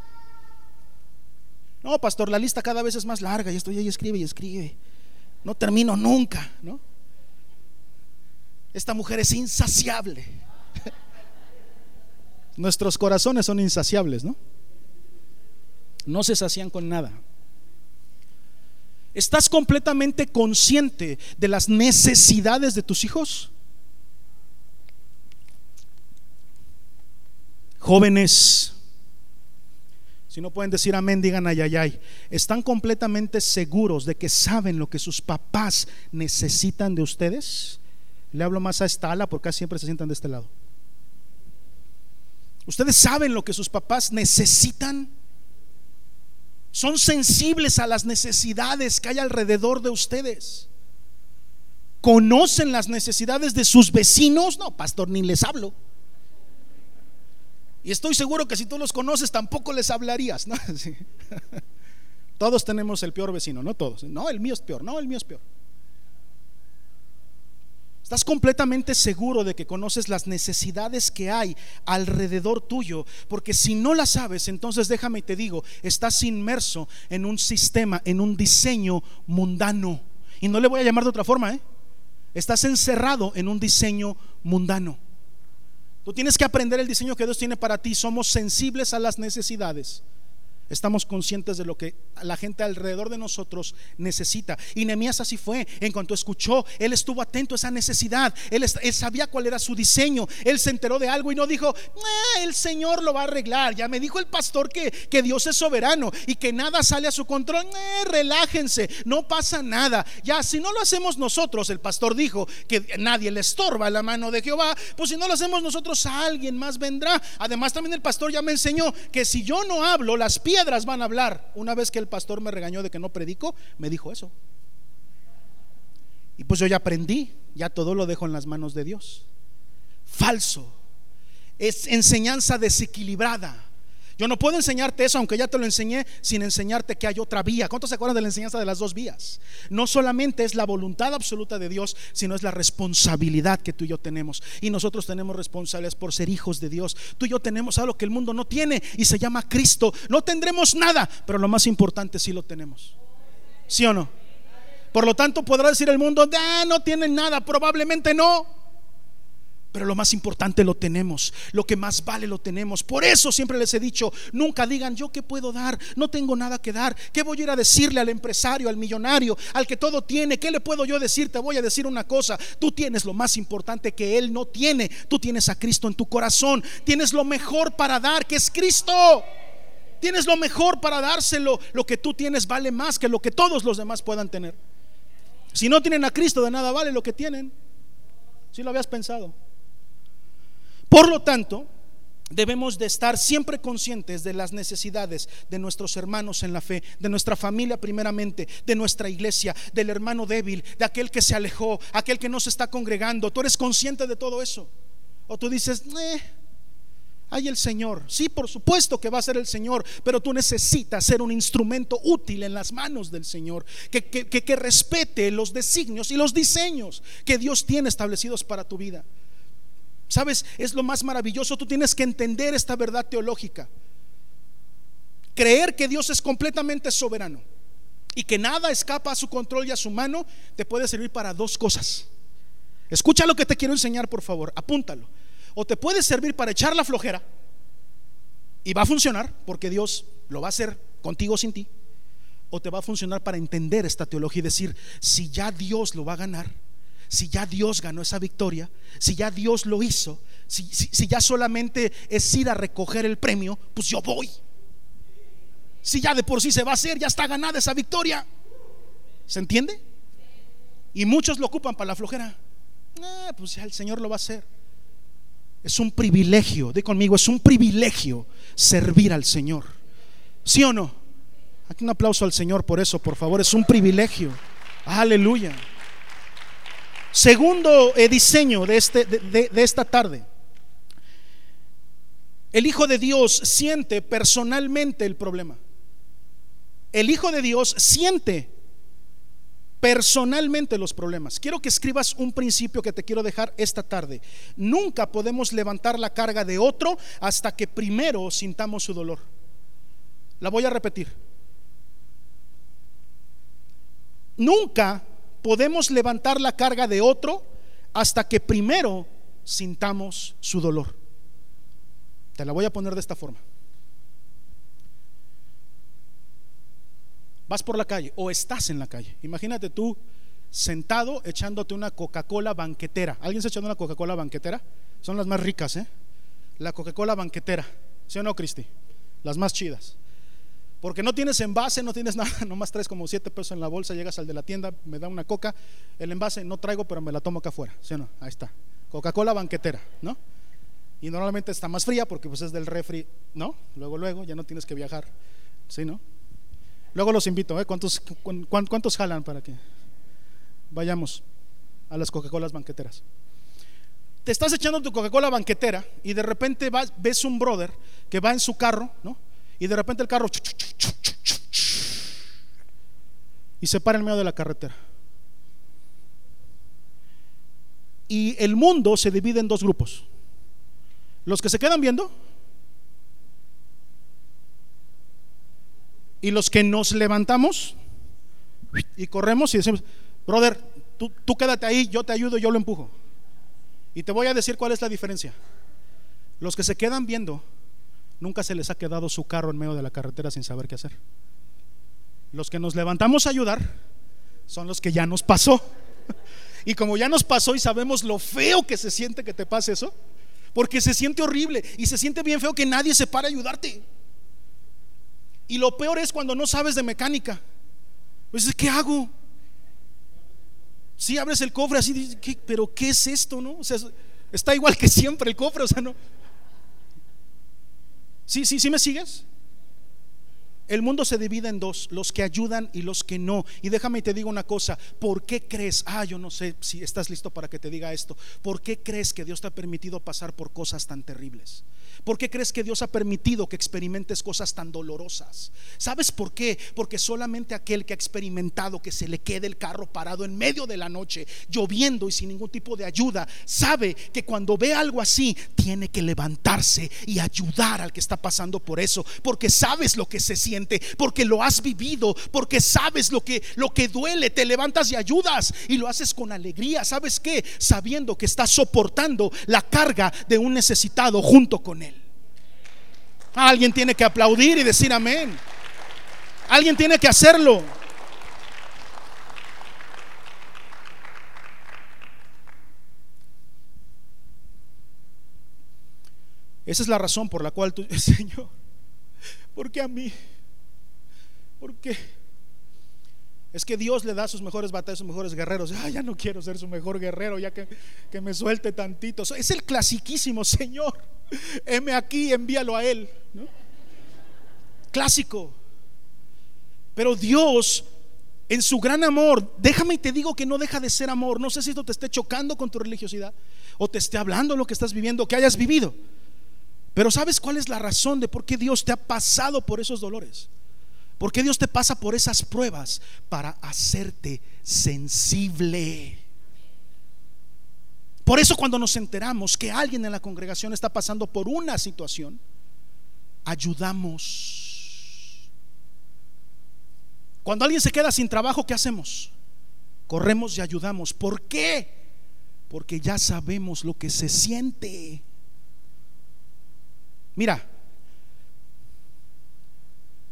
No, pastor, la lista cada vez es más larga y estoy ahí escribe y escribe. No termino nunca, ¿no? Esta mujer es insaciable. Nuestros corazones son insaciables, ¿no? No se sacian con nada. ¿Estás completamente consciente de las necesidades de tus hijos? Jóvenes, si no pueden decir amén, digan ayayay. ¿Están completamente seguros de que saben lo que sus papás necesitan de ustedes? Le hablo más a esta ala porque siempre se sientan de este lado. ¿Ustedes saben lo que sus papás necesitan? ¿Son sensibles a las necesidades que hay alrededor de ustedes? conocen las necesidades de sus vecinos, no, pastor, ni les hablo. Y estoy seguro que si tú los conoces tampoco les hablarías, ¿no? Todos tenemos el peor vecino, no todos. No, el mío es peor, no, el mío es peor. Estás completamente seguro de que conoces las necesidades que hay alrededor tuyo, porque si no las sabes, entonces déjame y te digo, estás inmerso en un sistema, en un diseño mundano. Y no le voy a llamar de otra forma, ¿eh? Estás encerrado en un diseño mundano. Tú tienes que aprender el diseño que Dios tiene para ti. Somos sensibles a las necesidades estamos conscientes de lo que la gente alrededor de nosotros necesita. Y Nehemías así fue. En cuanto escuchó, él estuvo atento a esa necesidad. Él, sabía cuál era su diseño. Él se enteró de algo y no dijo, el Señor lo va a arreglar. Ya me dijo el pastor que, que Dios es soberano y que nada sale a su control. relájense, no pasa nada. Ya, si no lo hacemos nosotros, el pastor dijo que nadie le estorba la mano de Jehová. Pues si no lo hacemos nosotros, alguien más vendrá. Además, también el pastor ya me enseñó que si yo no hablo, las piedras van a hablar. Una vez que el pastor me regañó de que no predico, me dijo eso. Y pues yo ya aprendí, ya todo lo dejo en las manos de Dios. Falso. Es enseñanza desequilibrada. Yo no puedo enseñarte eso, aunque ya te lo enseñé, sin enseñarte que hay otra vía. ¿Cuántos se acuerdan de la enseñanza de las dos vías? No solamente es la voluntad absoluta de Dios, sino es la responsabilidad que tú y yo tenemos. Y nosotros tenemos responsabilidades por ser hijos de Dios. Tú y yo tenemos algo que el mundo no tiene y se llama Cristo. No tendremos nada, pero lo más importante sí lo tenemos. ¿Sí o no? Por lo tanto, podrá decir el mundo, ah, no tienen nada, probablemente no. Pero lo más importante lo tenemos, lo que más vale lo tenemos. Por eso siempre les he dicho, nunca digan, yo qué puedo dar, no tengo nada que dar. ¿Qué voy a ir a decirle al empresario, al millonario, al que todo tiene? ¿Qué le puedo yo decir? Te voy a decir una cosa, tú tienes lo más importante que él no tiene. Tú tienes a Cristo en tu corazón, tienes lo mejor para dar, que es Cristo. Tienes lo mejor para dárselo. Lo que tú tienes vale más que lo que todos los demás puedan tener. Si no tienen a Cristo, de nada vale lo que tienen. Si lo habías pensado. Por lo tanto, debemos de estar siempre conscientes de las necesidades de nuestros hermanos en la fe, de nuestra familia primeramente, de nuestra iglesia, del hermano débil, de aquel que se alejó, aquel que no se está congregando. Tú eres consciente de todo eso. O tú dices, eh, hay el Señor. Sí, por supuesto que va a ser el Señor, pero tú necesitas ser un instrumento útil en las manos del Señor, que, que, que respete los designios y los diseños que Dios tiene establecidos para tu vida. ¿Sabes? Es lo más maravilloso. Tú tienes que entender esta verdad teológica. Creer que Dios es completamente soberano y que nada escapa a su control y a su mano te puede servir para dos cosas. Escucha lo que te quiero enseñar, por favor, apúntalo. O te puede servir para echar la flojera y va a funcionar porque Dios lo va a hacer contigo sin ti. O te va a funcionar para entender esta teología y decir, si ya Dios lo va a ganar, si ya Dios ganó esa victoria, si ya Dios lo hizo, si, si, ya solamente es ir a recoger el premio, pues yo voy. Si ya de por sí se va a hacer, ya está ganada esa victoria. ¿Se entiende? Y muchos lo ocupan para la flojera. Ah, pues ya el Señor lo va a hacer. Es un privilegio, di conmigo, es un privilegio servir al Señor. ¿Sí o no? Aquí un aplauso al Señor por eso, por favor, es un privilegio. Aleluya. Segundo eh, diseño de, este, de, esta tarde. El Hijo de Dios siente personalmente el problema. El Hijo de Dios siente personalmente los problemas. Quiero que escribas un principio que te quiero dejar esta tarde. Nunca podemos levantar la carga de otro hasta que primero sintamos su dolor. La voy a repetir. Nunca podemos levantar la carga de otro hasta que primero sintamos su dolor. Te la voy a poner de esta forma. Vas por la calle o estás en la calle. Imagínate tú sentado echándote una Coca-Cola banquetera. ¿Alguien se echando una Coca-Cola banquetera? Son las más ricas, ¿eh? La Coca-Cola banquetera. ¿Sí o no, Cristi? Las más chidas. Porque no tienes envase, no tienes nada, nomás traes como siete pesos en la bolsa, llegas al de la tienda, me da una coca, el envase no traigo, pero me la tomo acá afuera, ¿sí o no? Ahí está. Coca-Cola banquetera, ¿no? Y normalmente está más fría porque pues es del refri, ¿no? Luego, luego, ya no tienes que viajar, ¿sí, no? Luego los invito, ¿eh? ¿Cuántos, cuántos jalan para que vayamos? a las Coca-Colas banqueteras. Te estás echando tu Coca-Cola banquetera y de repente ves un brother que va en su carro, ¿no? Y de repente el carro y se para en medio de la carretera. Y el mundo se divide en dos grupos. Los que se quedan viendo y los que nos levantamos y corremos y decimos, brother, tú, tú quédate ahí, yo te ayudo, yo lo empujo. Y te voy a decir cuál es la diferencia. Los que se quedan viendo, nunca se les ha quedado su carro en medio de la carretera sin saber qué hacer. Los que nos levantamos a ayudar son los que ya nos pasó. Y como ya nos pasó y sabemos lo feo que se siente que te pase eso, porque se siente horrible y se siente bien feo que nadie se para a ayudarte. Y lo peor es cuando no sabes de mecánica. Pues, ¿qué hago? Si abres el cofre así, ¿qué, pero ¿qué es esto? No? O sea, está igual que siempre el cofre, o sea, no. ¿Sí, sí, sí me sigues? El mundo se divide en dos, los que ayudan y los que no. Y déjame y te digo una cosa, ¿por qué crees? Ah, yo no sé si estás listo para que te diga esto. ¿Por qué crees que Dios te ha permitido pasar por cosas tan terribles? ¿Por qué crees que Dios ha permitido que experimentes cosas tan dolorosas? ¿Sabes por qué? Porque solamente aquel que ha experimentado que se le quede el carro parado en medio de la noche, lloviendo y sin ningún tipo de ayuda, sabe que cuando ve algo así, tiene que levantarse y ayudar al que está pasando por eso, porque sabes lo que se siente, porque lo has vivido, porque sabes lo que lo que duele, te levantas y ayudas y lo haces con alegría. ¿Sabes qué? Sabiendo que estás soportando la carga de un necesitado junto con él. Alguien tiene que aplaudir y decir amén. Alguien tiene que hacerlo. Esa es la razón por la cual tú, Señor, ¿por qué a mí? ¿Por qué? Es que Dios le da sus mejores batallas, sus mejores guerreros. Ya no quiero ser su mejor guerrero, ya que, que me suelte tantito. Es el clasiquísimo, Señor. Heme aquí, envíalo a Él. Clásico. Pero Dios, en su gran amor, déjame y te digo que no deja de ser amor. No sé si esto te esté chocando con tu religiosidad o te esté hablando lo que estás viviendo, que hayas vivido. Pero ¿sabes cuál es la razón de por qué Dios te ha pasado por esos dolores? ¿Por qué Dios te pasa por esas pruebas? Para hacerte sensible. Por eso cuando nos enteramos que alguien en la congregación está pasando por una situación, ayudamos. Cuando alguien se queda sin trabajo, ¿qué hacemos? Corremos y ayudamos. ¿Por qué? Porque ya sabemos lo que se siente. Mira,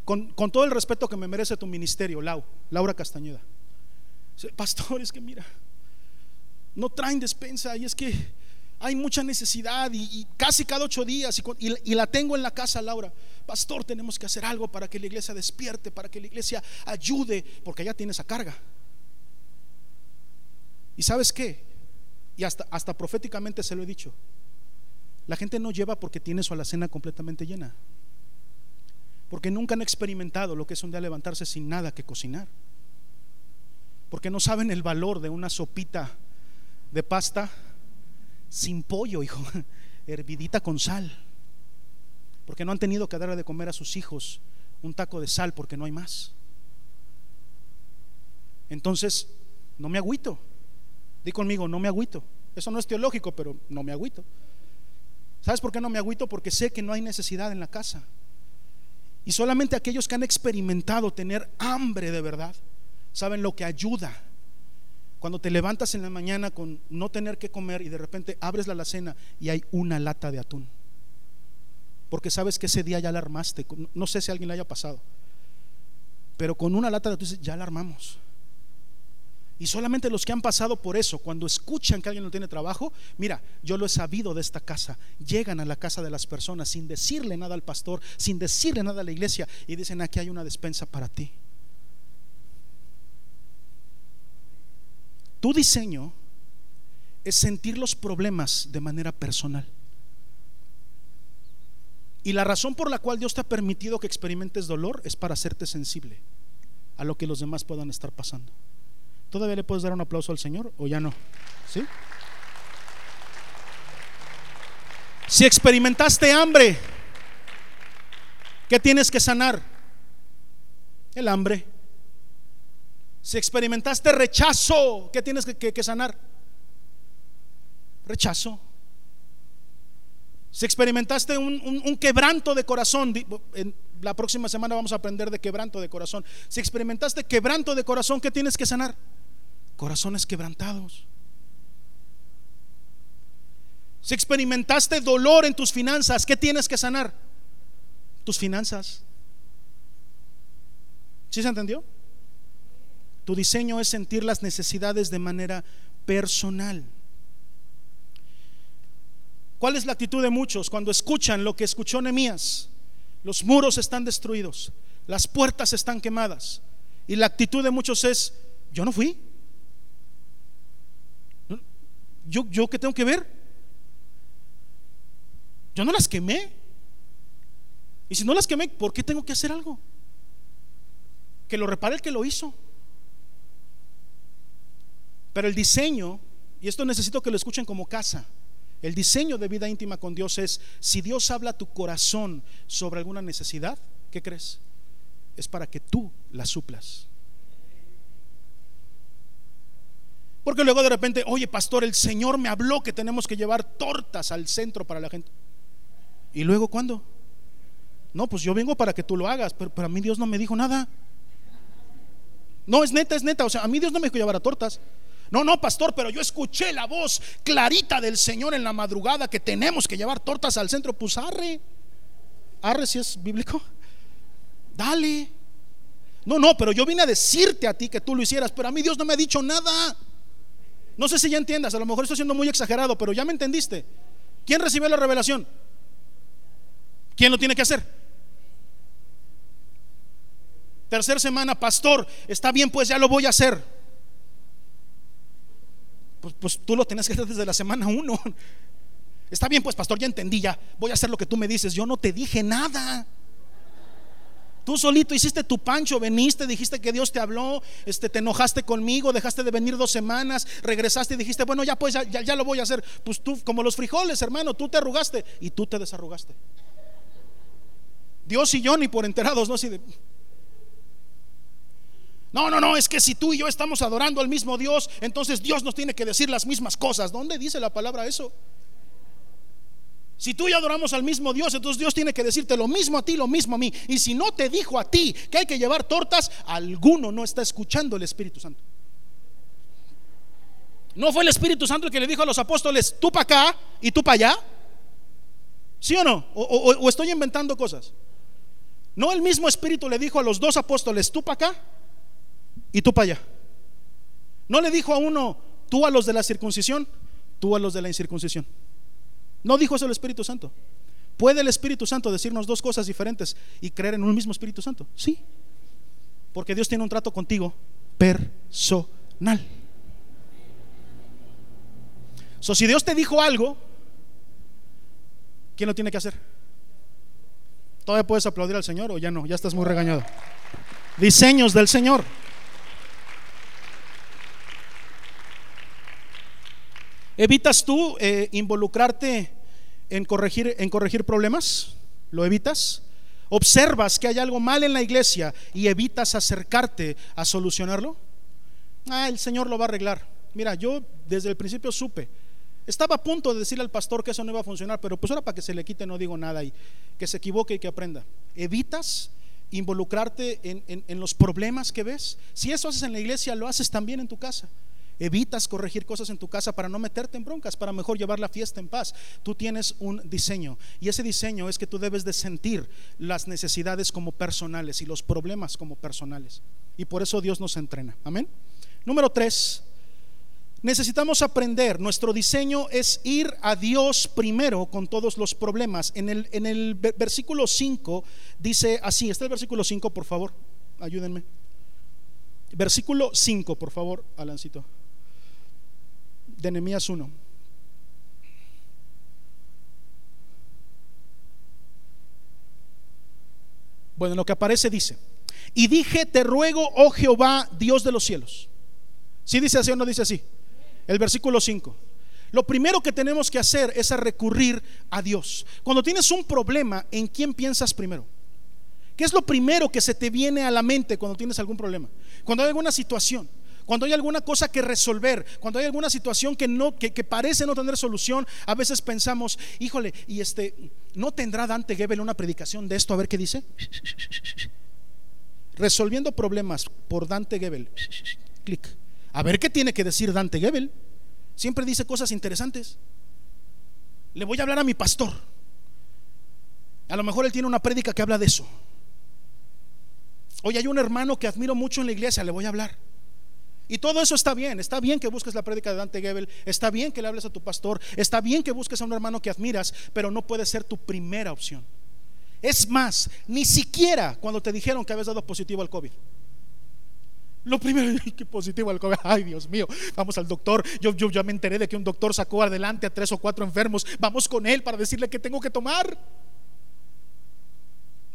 con, todo el respeto que me merece tu ministerio, Lau, Laura Castañeda. Pastor, es que mira, no traen despensa y es que hay mucha necesidad y, casi cada ocho días y, la tengo en la casa, Laura. Pastor, tenemos que hacer algo para que la iglesia despierte, para que la iglesia ayude, porque allá tiene esa carga. ¿Y sabes qué? Y hasta, hasta proféticamente se lo he dicho. La gente no lleva porque tiene su alacena completamente llena porque nunca han experimentado lo que es un día levantarse sin nada que cocinar, porque no saben el valor de una sopita de pasta sin pollo, hijo, hervidita con sal, porque no han tenido que darle de comer a sus hijos un taco de sal porque no hay más. Entonces, no me agüito. Di conmigo, no me agüito. Eso no es teológico, pero no me agüito. ¿Sabes por qué no me agüito? Porque sé que no hay necesidad en la casa. Y solamente aquellos que han experimentado tener hambre de verdad saben lo que ayuda. Cuando te levantas en la mañana con no tener que comer y de repente abres la alacena y hay una lata de atún. Porque sabes que ese día ya la armaste. No sé si alguien le haya pasado. Pero con una lata de atún ya la armamos. Y solamente los que han pasado por eso, cuando escuchan que alguien no tiene trabajo, mira, yo lo he sabido de esta casa, llegan a la casa de las personas sin decirle nada al pastor, sin decirle nada a la iglesia y dicen, aquí hay una despensa para ti. Tu diseño es sentir los problemas de manera personal. Y la razón por la cual Dios te ha permitido que experimentes dolor es para hacerte sensible a lo que los demás puedan estar pasando. ¿Todavía le puedes dar un aplauso al Señor o ya no? ¿Sí? Si experimentaste hambre, ¿qué tienes que sanar? El hambre. Si experimentaste rechazo, ¿qué tienes que, sanar? Rechazo. Si experimentaste un, quebranto de corazón, la próxima semana vamos a aprender de quebranto de corazón. Si experimentaste quebranto de corazón, ¿qué tienes que sanar? Corazones quebrantados. Si experimentaste dolor en tus finanzas, ¿qué tienes que sanar? Tus finanzas. ¿Sí se entendió? Tu diseño es sentir las necesidades de manera personal. ¿Cuál es la actitud de muchos cuando escuchan lo que escuchó Nehemías? Los muros están destruidos, las puertas están quemadas. Y la actitud de muchos es, yo no fui. ¿Yo, yo qué tengo que ver? Yo no las quemé. Y si no las quemé, ¿por qué tengo que hacer algo? Que lo repare el que lo hizo. Pero el diseño, y esto necesito que lo escuchen como casa, el diseño de vida íntima con Dios es, si Dios habla a tu corazón sobre alguna necesidad, ¿qué crees? Es para que tú la suplas. Porque luego de repente, oye pastor, el Señor me habló que tenemos que llevar tortas al centro para la gente. ¿Y luego cuándo? No, pues yo vengo para que tú lo hagas, pero, pero a mí Dios no me dijo nada. No, es neta, es neta. O sea, a mí Dios no me dijo llevar a tortas. No, no, pastor, pero yo escuché la voz clarita del Señor en la madrugada que tenemos que llevar tortas al centro. Pues arre, arre si es bíblico. Dale. No, no, pero yo vine a decirte a ti que tú lo hicieras, pero a mí Dios no me ha dicho nada. No sé si ya entiendas, a lo mejor estoy siendo muy exagerado, pero ya me entendiste. ¿Quién recibió la revelación? ¿Quién lo tiene que hacer? Tercer semana, pastor, está bien, pues ya lo voy a hacer. Pues, pues, tú lo tienes que hacer desde la semana uno. Está bien, pues pastor, ya entendí, ya voy a hacer lo que tú me dices. Yo no te dije nada. Tú solito hiciste tu pancho, veniste, dijiste que Dios te habló, este, te enojaste conmigo, dejaste de venir dos semanas, regresaste y dijiste, bueno, ya pues, ya, ya, lo voy a hacer. Pues tú, como los frijoles, hermano, tú te arrugaste y tú te desarrugaste. Dios y yo ni por enterados, ¿no? Así de, no, no, no, es que si tú y yo estamos adorando al mismo Dios, entonces Dios nos tiene que decir las mismas cosas. ¿Dónde dice la palabra eso? Si tú y yo adoramos al mismo Dios, entonces Dios tiene que decirte lo mismo a ti, lo mismo a mí. Y si no te dijo a ti que hay que llevar tortas, alguno no está escuchando el Espíritu Santo. ¿No fue el Espíritu Santo el que le dijo a los apóstoles, tú para acá y tú para allá? ¿Sí o no? O, o estoy inventando cosas. ¿No el mismo Espíritu le dijo a los dos apóstoles, tú para acá y tú para allá. No le dijo a uno, tú a los de la circuncisión, tú a los de la incircuncisión. No dijo eso el Espíritu Santo. ¿Puede el Espíritu Santo decirnos dos cosas diferentes y creer en un mismo Espíritu Santo? Sí. Porque Dios tiene un trato contigo personal. So, si Dios te dijo algo, ¿quién lo tiene que hacer? ¿Todavía puedes aplaudir al Señor o ya no? Ya estás muy regañado. Diseños del Señor. ¿Evitas tú eh, involucrarte en corregir, en corregir problemas? ¿Lo evitas? ¿Observas que hay algo mal en la iglesia y evitas acercarte a solucionarlo? Ah, el Señor lo va a arreglar. Mira, yo desde el principio supe. Estaba a punto de decirle al pastor que eso no iba a funcionar, pero pues ahora para que se le quite no digo nada y que se equivoque y que aprenda. ¿Evitas involucrarte en, en los problemas que ves? Si eso haces en la iglesia, lo haces también en tu casa. Evitas corregir cosas en tu casa para no meterte en broncas, para mejor llevar la fiesta en paz. Tú tienes un diseño y ese diseño es que tú debes de sentir las necesidades como personales y los problemas como personales. Y por eso Dios nos entrena. Amén. Número tres, necesitamos aprender, nuestro diseño es ir a Dios primero con todos los problemas. En el, en el versículo 5 dice así, está el versículo 5, por favor, ayúdenme. Versículo 5, por favor, Alancito de Nehemías 1. Bueno, lo que aparece dice, y dije, te ruego, oh Jehová, Dios de los cielos. ¿Sí dice así o no dice así? El versículo 5. Lo primero que tenemos que hacer es recurrir a Dios. Cuando tienes un problema, ¿en quién piensas primero? ¿Qué es lo primero que se te viene a la mente cuando tienes algún problema? Cuando hay alguna situación, cuando hay alguna cosa que resolver, cuando hay alguna situación que no que, parece no tener solución, a veces pensamos, híjole, y este no tendrá Dante Gebel una predicación de esto, a ver qué dice. Resolviendo problemas por Dante Gebel. Clic. A ver qué tiene que decir Dante Gebel. Siempre dice cosas interesantes. Le voy a hablar a mi pastor. A lo mejor él tiene una prédica que habla de eso. Hoy hay un hermano que admiro mucho en la iglesia, le voy a hablar. Y todo eso está bien, está bien que busques la prédica de Dante Gebel, está bien que le hables a tu pastor, está bien que busques a un hermano que admiras, pero no puede ser tu primera opción. Es más, ni siquiera cuando te dijeron que habías dado positivo al COVID. Lo primero, que positivo al COVID. Ay, Dios mío, vamos al doctor. Yo, yo ya me enteré de que un doctor sacó adelante a tres o cuatro enfermos. Vamos con él para decirle que tengo que tomar.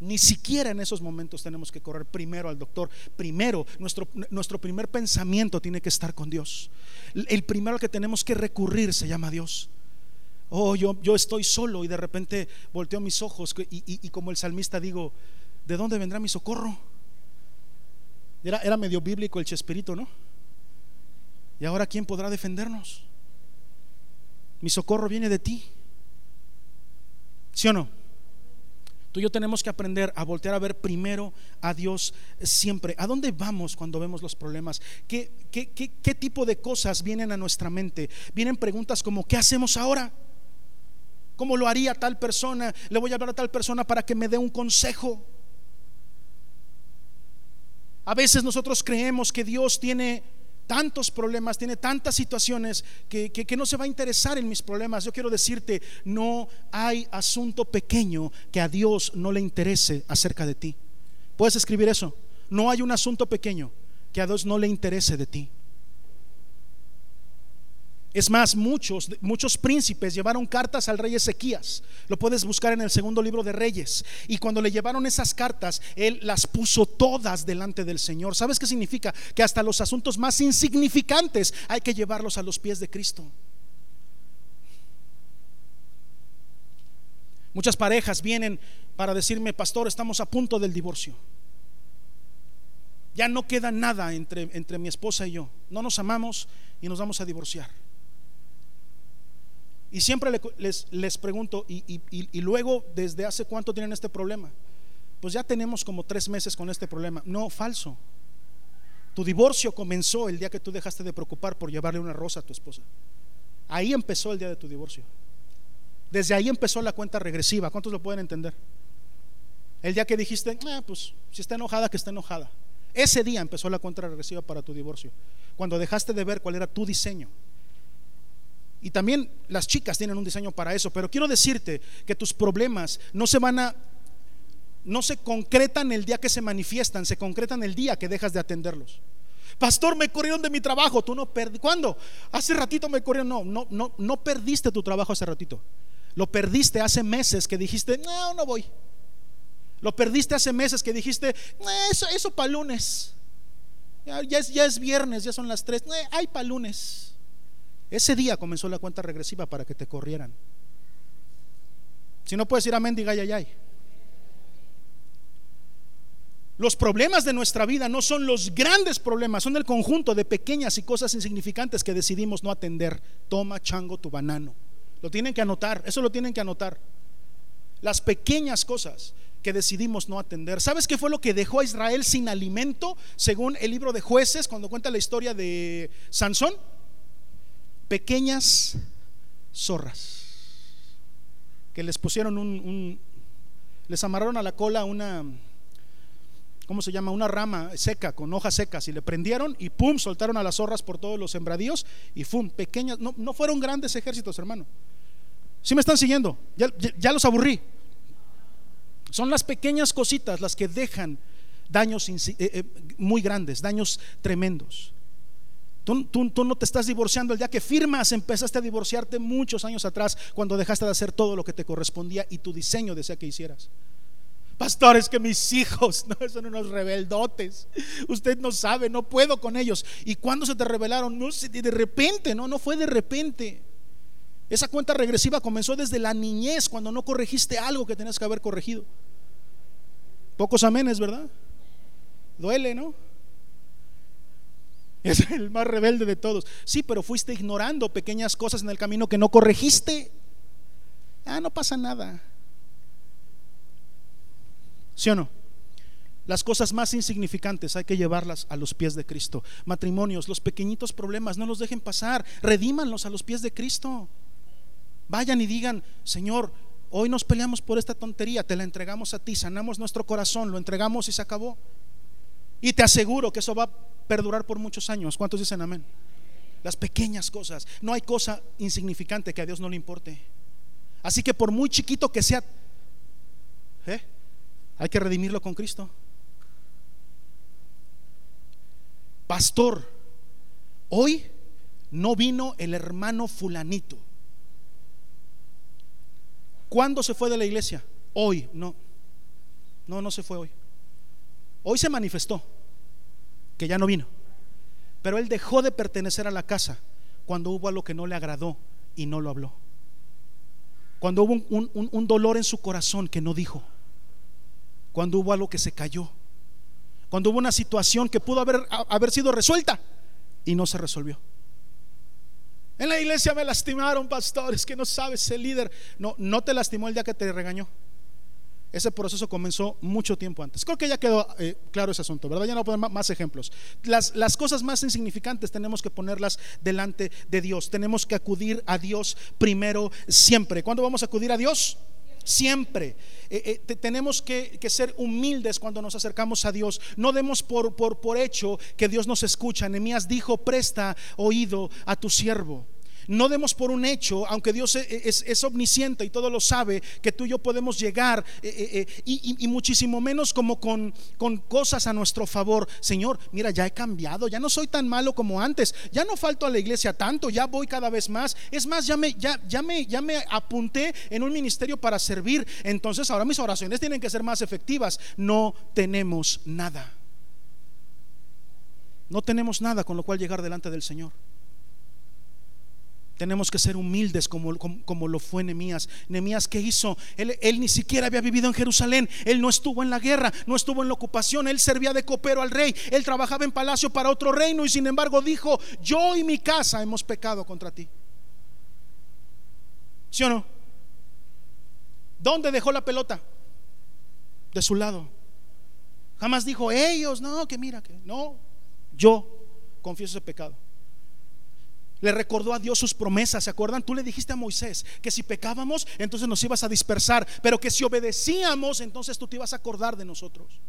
Ni siquiera en esos momentos tenemos que correr primero al doctor. Primero, nuestro, nuestro primer pensamiento tiene que estar con Dios. El primero que tenemos que recurrir se llama Dios. Oh, yo, yo estoy solo y de repente volteo mis ojos y, como el salmista digo, ¿de dónde vendrá mi socorro? Era, era medio bíblico el Chespirito, ¿no? Y ahora, ¿quién podrá defendernos? Mi socorro viene de ti. ¿Sí o no? Tú y yo tenemos que aprender a voltear a ver primero a Dios siempre. ¿A dónde vamos cuando vemos los problemas? ¿Qué, qué, qué, tipo de cosas vienen a nuestra mente? Vienen preguntas como, ¿qué hacemos ahora? ¿Cómo lo haría tal persona? Le voy a hablar a tal persona para que me dé un consejo. A veces nosotros creemos que Dios tiene tantos problemas, tiene tantas situaciones que, no se va a interesar en mis problemas. Yo quiero decirte, no hay asunto pequeño que a Dios no le interese acerca de ti. ¿Puedes escribir eso? No hay un asunto pequeño que a Dios no le interese de ti. Es más, muchos, muchos príncipes llevaron cartas al rey Ezequías. Lo puedes buscar en el segundo libro de Reyes. Y cuando le llevaron esas cartas, él las puso todas delante del Señor. ¿Sabes qué significa? Que hasta los asuntos más insignificantes hay que llevarlos a los pies de Cristo. Muchas parejas vienen para decirme, pastor, estamos a punto del divorcio. Ya no queda nada entre, entre mi esposa y yo. No nos amamos y nos vamos a divorciar. Y siempre les, les pregunto, y, y, luego, ¿desde hace cuánto tienen este problema? Pues ya tenemos como tres meses con este problema. No, falso. Tu divorcio comenzó el día que tú dejaste de preocupar por llevarle una rosa a tu esposa. Ahí empezó el día de tu divorcio. Desde ahí empezó la cuenta regresiva. ¿Cuántos lo pueden entender? El día que dijiste, ah, pues si está enojada, que está enojada. Ese día empezó la cuenta regresiva para tu divorcio. Cuando dejaste de ver cuál era tu diseño y también las chicas tienen un diseño para eso, pero quiero decirte que tus problemas no se van a no se concretan el día que se manifiestan, se concretan el día que dejas de atenderlos. Pastor, me corrieron de mi trabajo, tú no perdiste. ¿Cuándo? Hace ratito me corrieron. No, no, no, no perdiste tu trabajo hace ratito. Lo perdiste hace meses que dijiste, no, no voy. Lo perdiste hace meses que dijiste, eso, eso para lunes. Ya, es, ya es viernes, ya son las tres. hay para lunes. Ese día comenzó la cuenta regresiva para que te corrieran. Si no puedes ir a mendiga y Los problemas de nuestra vida no son los grandes problemas, son el conjunto de pequeñas y cosas insignificantes que decidimos no atender. Toma, chango, tu banano. Lo tienen que anotar, eso lo tienen que anotar. Las pequeñas cosas que decidimos no atender. ¿Sabes qué fue lo que dejó a Israel sin alimento, según el libro de jueces, cuando cuenta la historia de Sansón? Pequeñas zorras que les pusieron un, les amarraron a la cola una, ¿cómo se llama? Una rama seca con hojas secas y le prendieron y pum, soltaron a las zorras por todos los sembradíos y pum, pequeñas, no, no fueron grandes ejércitos, hermano. Si me están siguiendo? Ya, ya, los aburrí. Son las pequeñas cositas las que dejan daños eh, eh, muy grandes, daños tremendos. Tú, no te estás divorciando el día que firmas, empezaste a divorciarte muchos años atrás cuando dejaste de hacer todo lo que te correspondía y tu diseño decía que hicieras. Pastores, que mis hijos no son unos rebeldotes. Usted no sabe, no puedo con ellos. ¿Y cuándo se te revelaron? No de repente, no, no fue de repente. Esa cuenta regresiva comenzó desde la niñez, cuando no corregiste algo que tenías que haber corregido. Pocos amenes, ¿verdad? Duele, ¿no? Es el más rebelde de todos. Sí, pero fuiste ignorando pequeñas cosas en el camino que no corregiste. Ah, no pasa nada. ¿Sí o no? Las cosas más insignificantes hay que llevarlas a los pies de Cristo. Matrimonios, los pequeñitos problemas, no los dejen pasar. Redímanlos a los pies de Cristo. Vayan y digan, Señor, hoy nos peleamos por esta tontería, te la entregamos a ti, sanamos nuestro corazón, lo entregamos y se acabó. Y te aseguro que eso va perdurar por muchos años. ¿Cuántos dicen amén? Las pequeñas cosas. No hay cosa insignificante que a Dios no le importe. Así que por muy chiquito que sea, ¿eh? hay que redimirlo con Cristo. Pastor, hoy no vino el hermano fulanito. ¿Cuándo se fue de la iglesia? Hoy, no. No, no se fue hoy. Hoy se manifestó que ya no vino. Pero él dejó de pertenecer a la casa cuando hubo algo que no le agradó y no lo habló. Cuando hubo un, dolor en su corazón que no dijo. Cuando hubo algo que se cayó. Cuando hubo una situación que pudo haber, haber sido resuelta y no se resolvió. En la iglesia me lastimaron, pastores, que no sabes, el líder. No, no te lastimó el día que te regañó. Ese proceso comenzó mucho tiempo antes. Creo que ya quedó eh, claro ese asunto, ¿verdad? Ya no poner más ejemplos. Las, las cosas más insignificantes tenemos que ponerlas delante de Dios. Tenemos que acudir a Dios primero siempre. ¿Cuándo vamos a acudir a Dios? Siempre. Eh, eh, tenemos que, ser humildes cuando nos acercamos a Dios. No demos por, por, por hecho que Dios nos escucha. Nehemías dijo, presta oído a tu siervo. No demos por un hecho, aunque Dios es, omnisciente y todo lo sabe, que tú y yo podemos llegar eh, eh, eh, y, muchísimo menos como con, con, cosas a nuestro favor. Señor, mira, ya he cambiado, ya no soy tan malo como antes, ya no falto a la iglesia tanto, ya voy cada vez más. Es más, ya me, ya, ya me, ya me apunté en un ministerio para servir, entonces ahora mis oraciones tienen que ser más efectivas. No tenemos nada. No tenemos nada con lo cual llegar delante del Señor. Tenemos que ser humildes como, como, lo fue Nemías. Nemías, ¿qué hizo? Él, él, ni siquiera había vivido en Jerusalén. Él no estuvo en la guerra, no estuvo en la ocupación. Él servía de copero al rey. Él trabajaba en palacio para otro reino y sin embargo dijo, yo y mi casa hemos pecado contra ti. ¿Sí o no? ¿Dónde dejó la pelota? De su lado. Jamás dijo, ellos, no, que mira, que no. Yo confieso ese pecado le recordó a Dios sus promesas. ¿Se acuerdan? Tú le dijiste a Moisés que si pecábamos, entonces nos ibas a dispersar, pero que si obedecíamos, entonces tú te ibas a acordar de nosotros.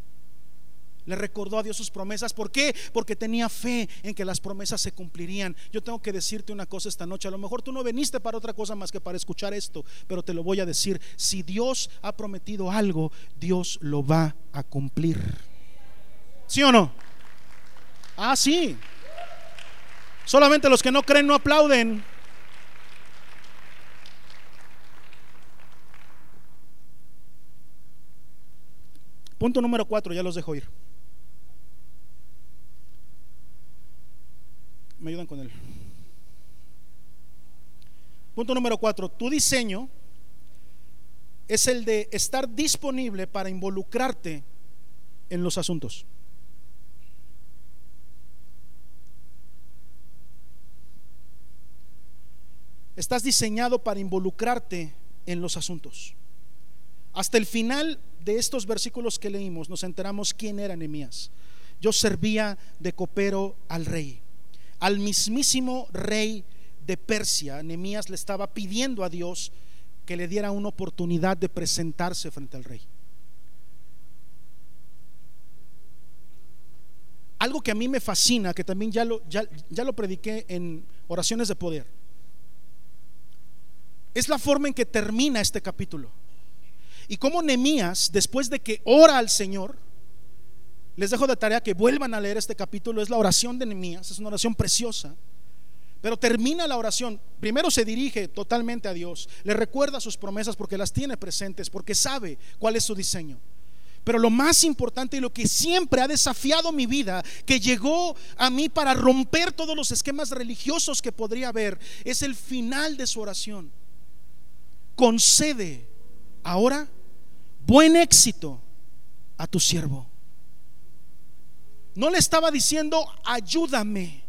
Le recordó a Dios sus promesas. ¿Por qué? Porque tenía fe en que las promesas se cumplirían. Yo tengo que decirte una cosa esta noche. A lo mejor tú no veniste para otra cosa más que para escuchar esto, pero te lo voy a decir. Si Dios ha prometido algo, Dios lo va a cumplir. ¿Sí o no? Ah, sí. Solamente los que no creen no aplauden. Punto número cuatro, ya los dejo ir. Me ayudan con él. Punto número cuatro, tu diseño es el de estar disponible para involucrarte en los asuntos. Estás diseñado para involucrarte en los asuntos. Hasta el final de estos versículos que leímos nos enteramos quién era Nehemías. Yo servía de copero al rey, al mismísimo rey de Persia. Nehemías le estaba pidiendo a Dios que le diera una oportunidad de presentarse frente al rey. Algo que a mí me fascina, que también ya lo, ya, ya lo prediqué en oraciones de poder es la forma en que termina este capítulo. Y como Nemías, después de que ora al Señor, les dejo de tarea que vuelvan a leer este capítulo, es la oración de Nemías, es una oración preciosa. Pero termina la oración, primero se dirige totalmente a Dios, le recuerda sus promesas porque las tiene presentes, porque sabe cuál es su diseño. Pero lo más importante y lo que siempre ha desafiado mi vida, que llegó a mí para romper todos los esquemas religiosos que podría haber, es el final de su oración. Concede ahora buen éxito a tu siervo. No le estaba diciendo, ayúdame.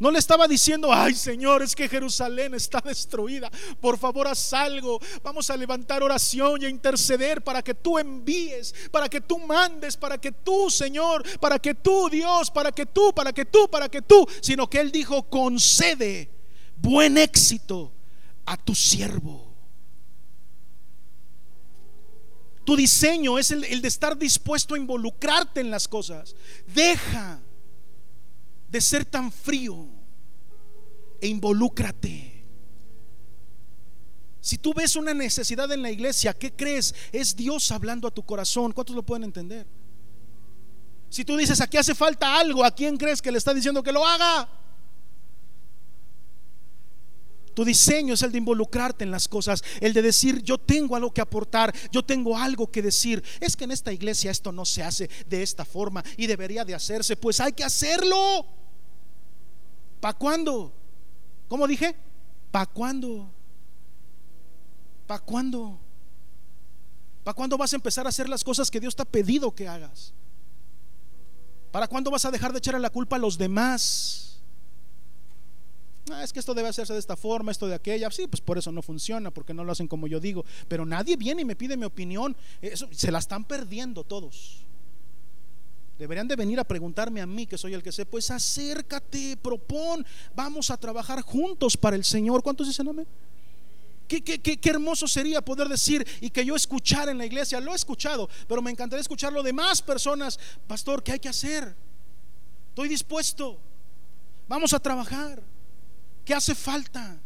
No le estaba diciendo, ay Señor, es que Jerusalén está destruida. Por favor, haz algo. Vamos a levantar oración y a interceder para que tú envíes, para que tú mandes, para que tú, Señor, para que tú, Dios, para que tú, para que tú, para que tú. Sino que Él dijo, concede buen éxito a tu siervo. Tu diseño es el, de estar dispuesto a involucrarte en las cosas. Deja de ser tan frío e involúcrate. Si tú ves una necesidad en la iglesia, ¿qué crees? Es Dios hablando a tu corazón. ¿Cuántos lo pueden entender? Si tú dices, aquí hace falta algo, ¿a quién crees que le está diciendo que lo haga? Tu diseño es el de involucrarte en las cosas, el de decir, yo tengo algo que aportar, yo tengo algo que decir. Es que en esta iglesia esto no se hace de esta forma y debería de hacerse, pues hay que hacerlo. ¿Para cuándo? ¿Cómo dije? ¿Para cuándo? ¿Para cuándo? ¿Para cuándo vas a empezar a hacer las cosas que Dios te ha pedido que hagas? ¿Para cuándo vas a dejar de echarle la culpa a los demás? Ah, es que esto debe hacerse de esta forma, esto de aquella. Sí, pues por eso no funciona, porque no lo hacen como yo digo. Pero nadie viene y me pide mi opinión. Eso, se la están perdiendo todos. Deberían de venir a preguntarme a mí, que soy el que sé. Pues acércate, propón. Vamos a trabajar juntos para el Señor. ¿Cuántos dicen amén? Qué, qué, qué, qué, hermoso sería poder decir y que yo escuchar en la iglesia, lo he escuchado, pero me encantaría escucharlo de más personas, pastor, ¿qué hay que hacer? Estoy dispuesto, vamos a trabajar. ¿Qué hace falta?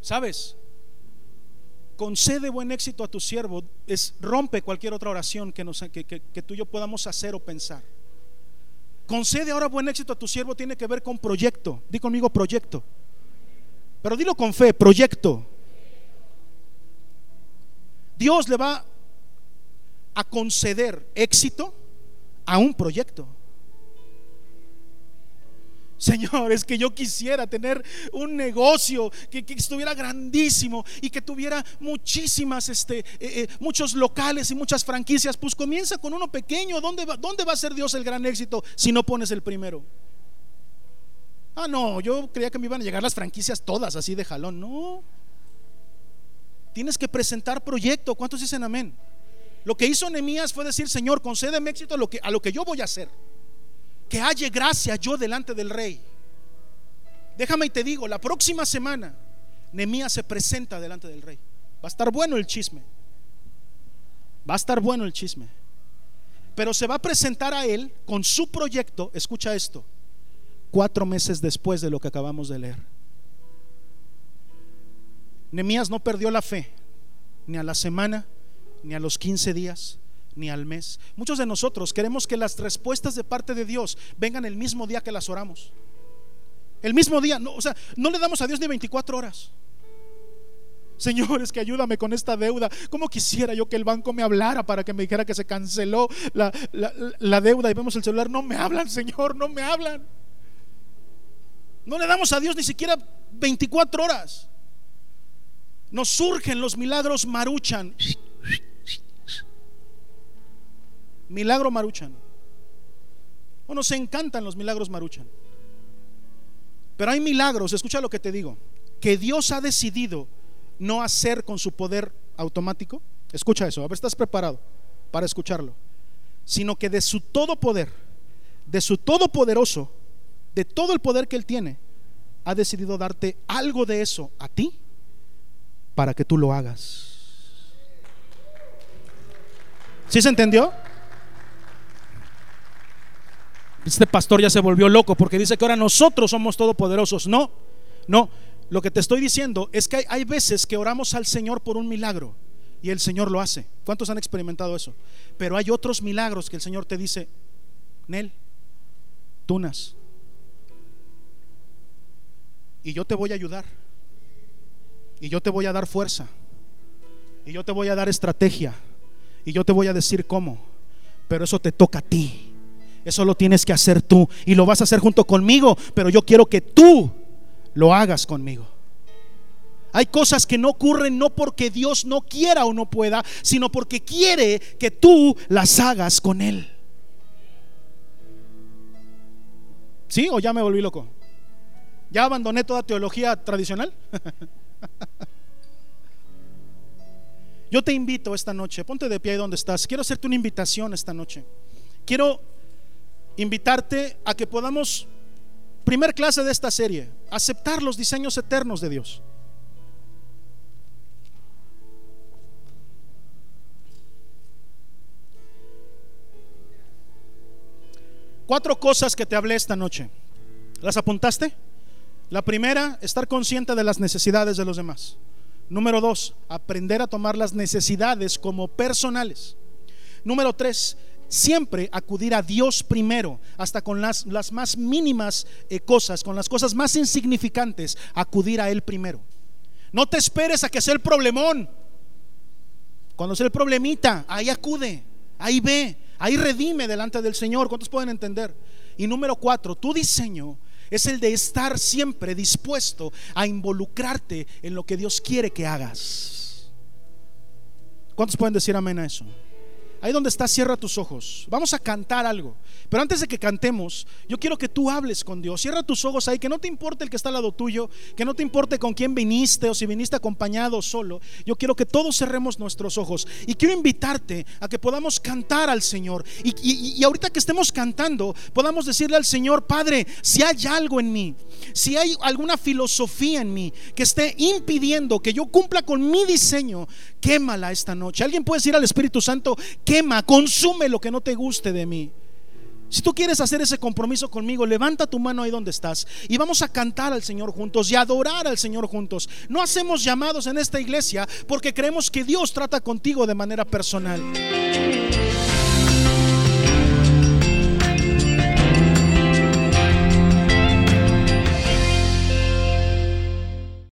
¿Sabes? Concede buen éxito a tu siervo. Es, rompe cualquier otra oración que, que, que tú y yo podamos hacer o pensar. Concede ahora buen éxito a tu siervo tiene que ver con proyecto. Di conmigo proyecto. Pero dilo con fe, proyecto. Dios le va a conceder éxito a un proyecto. Señor, es que yo quisiera tener un negocio que, estuviera grandísimo y que tuviera muchísimas, este, eh, eh, muchos locales y muchas franquicias. Pues comienza con uno pequeño. ¿Dónde va, ¿Dónde va a ser Dios el gran éxito si no pones el primero? Ah, no, yo creía que me iban a llegar las franquicias todas así de jalón. No. Tienes que presentar proyecto. ¿Cuántos dicen amén? Lo que hizo Nehemías fue decir, Señor, concédeme éxito a lo que yo voy a hacer que halle gracia yo delante del rey. Déjame y te digo, la próxima semana Nemías se presenta delante del rey. Va a estar bueno el chisme. Va a estar bueno el chisme. Pero se va a presentar a él con su proyecto, escucha esto, cuatro meses después de lo que acabamos de leer. Nemías no perdió la fe, ni a la semana, ni a los 15 días, ni al mes. Muchos de nosotros queremos que las respuestas de parte de Dios vengan el mismo día que las oramos. El mismo día, no, o sea, no le damos a Dios ni 24 horas. Señores, que ayúdame con esta deuda. ¿Cómo quisiera yo que el banco me hablara para que me dijera que se canceló la, la deuda y vemos el celular? No me hablan, Señor, no me hablan. No le damos a Dios ni siquiera 24 horas. Nos surgen los milagros maruchan. Milagro Maruchan. O nos encantan los milagros Maruchan. Pero hay milagros, escucha lo que te digo, que Dios ha decidido no hacer con su poder automático. Escucha eso, a ver, estás preparado para escucharlo. Sino que de su todo poder, de su todopoderoso, de todo el poder que Él tiene, ha decidido darte algo de eso a ti para que tú lo hagas. ¿Sí se entendió? Este pastor ya se volvió loco porque dice que ahora nosotros somos todopoderosos. No, no. Lo que te estoy diciendo es que hay, veces que oramos al Señor por un milagro y el Señor lo hace. ¿Cuántos han experimentado eso? Pero hay otros milagros que el Señor te dice, Nel, tunas. Y yo te voy a ayudar. Y yo te voy a dar fuerza. Y yo te voy a dar estrategia. Y yo te voy a decir cómo. Pero eso te toca a ti. Eso lo tienes que hacer tú. Y lo vas a hacer junto conmigo. Pero yo quiero que tú lo hagas conmigo. Hay cosas que no ocurren no porque Dios no quiera o no pueda, sino porque quiere que tú las hagas con Él. ¿Sí? ¿O ya me volví loco? ¿Ya abandoné toda teología tradicional? Yo te invito esta noche, ponte de pie ahí donde estás. Quiero hacerte una invitación esta noche. Quiero invitarte a que podamos, primer clase de esta serie, aceptar los diseños eternos de Dios. Cuatro cosas que te hablé esta noche. ¿Las apuntaste? La primera, estar consciente de las necesidades de los demás. Número dos, aprender a tomar las necesidades como personales. Número tres, siempre acudir a Dios primero, hasta con las, las más mínimas eh, cosas, con las cosas más insignificantes, acudir a Él primero. No te esperes a que sea el problemón. Cuando sea el problemita, ahí acude, ahí ve, Ahí redime delante del Señor. ¿Cuántos pueden entender? Y número cuatro, tu diseño es el de estar siempre dispuesto a involucrarte en lo que Dios quiere que hagas. ¿Cuántos pueden decir amén a eso? Ahí donde estás, cierra tus ojos. Vamos a cantar algo. Pero antes de que cantemos, yo quiero que tú hables con Dios. Cierra tus ojos ahí, que no te importe el que está al lado tuyo, que no te importe con quién viniste o si viniste acompañado o solo. Yo quiero que todos cerremos nuestros ojos. Y quiero invitarte a que podamos cantar al Señor. Y, y ahorita que estemos cantando, podamos decirle al Señor, Padre, si hay algo en mí, si hay alguna filosofía en mí que esté impidiendo que yo cumpla con mi diseño, quémala esta noche. Alguien puede decir al Espíritu Santo, quema, consume lo que no te guste de mí. Si tú quieres hacer ese compromiso conmigo, levanta tu mano ahí donde estás y vamos a cantar al Señor juntos y adorar al Señor juntos. No hacemos llamados en esta iglesia porque creemos que Dios trata contigo de manera personal.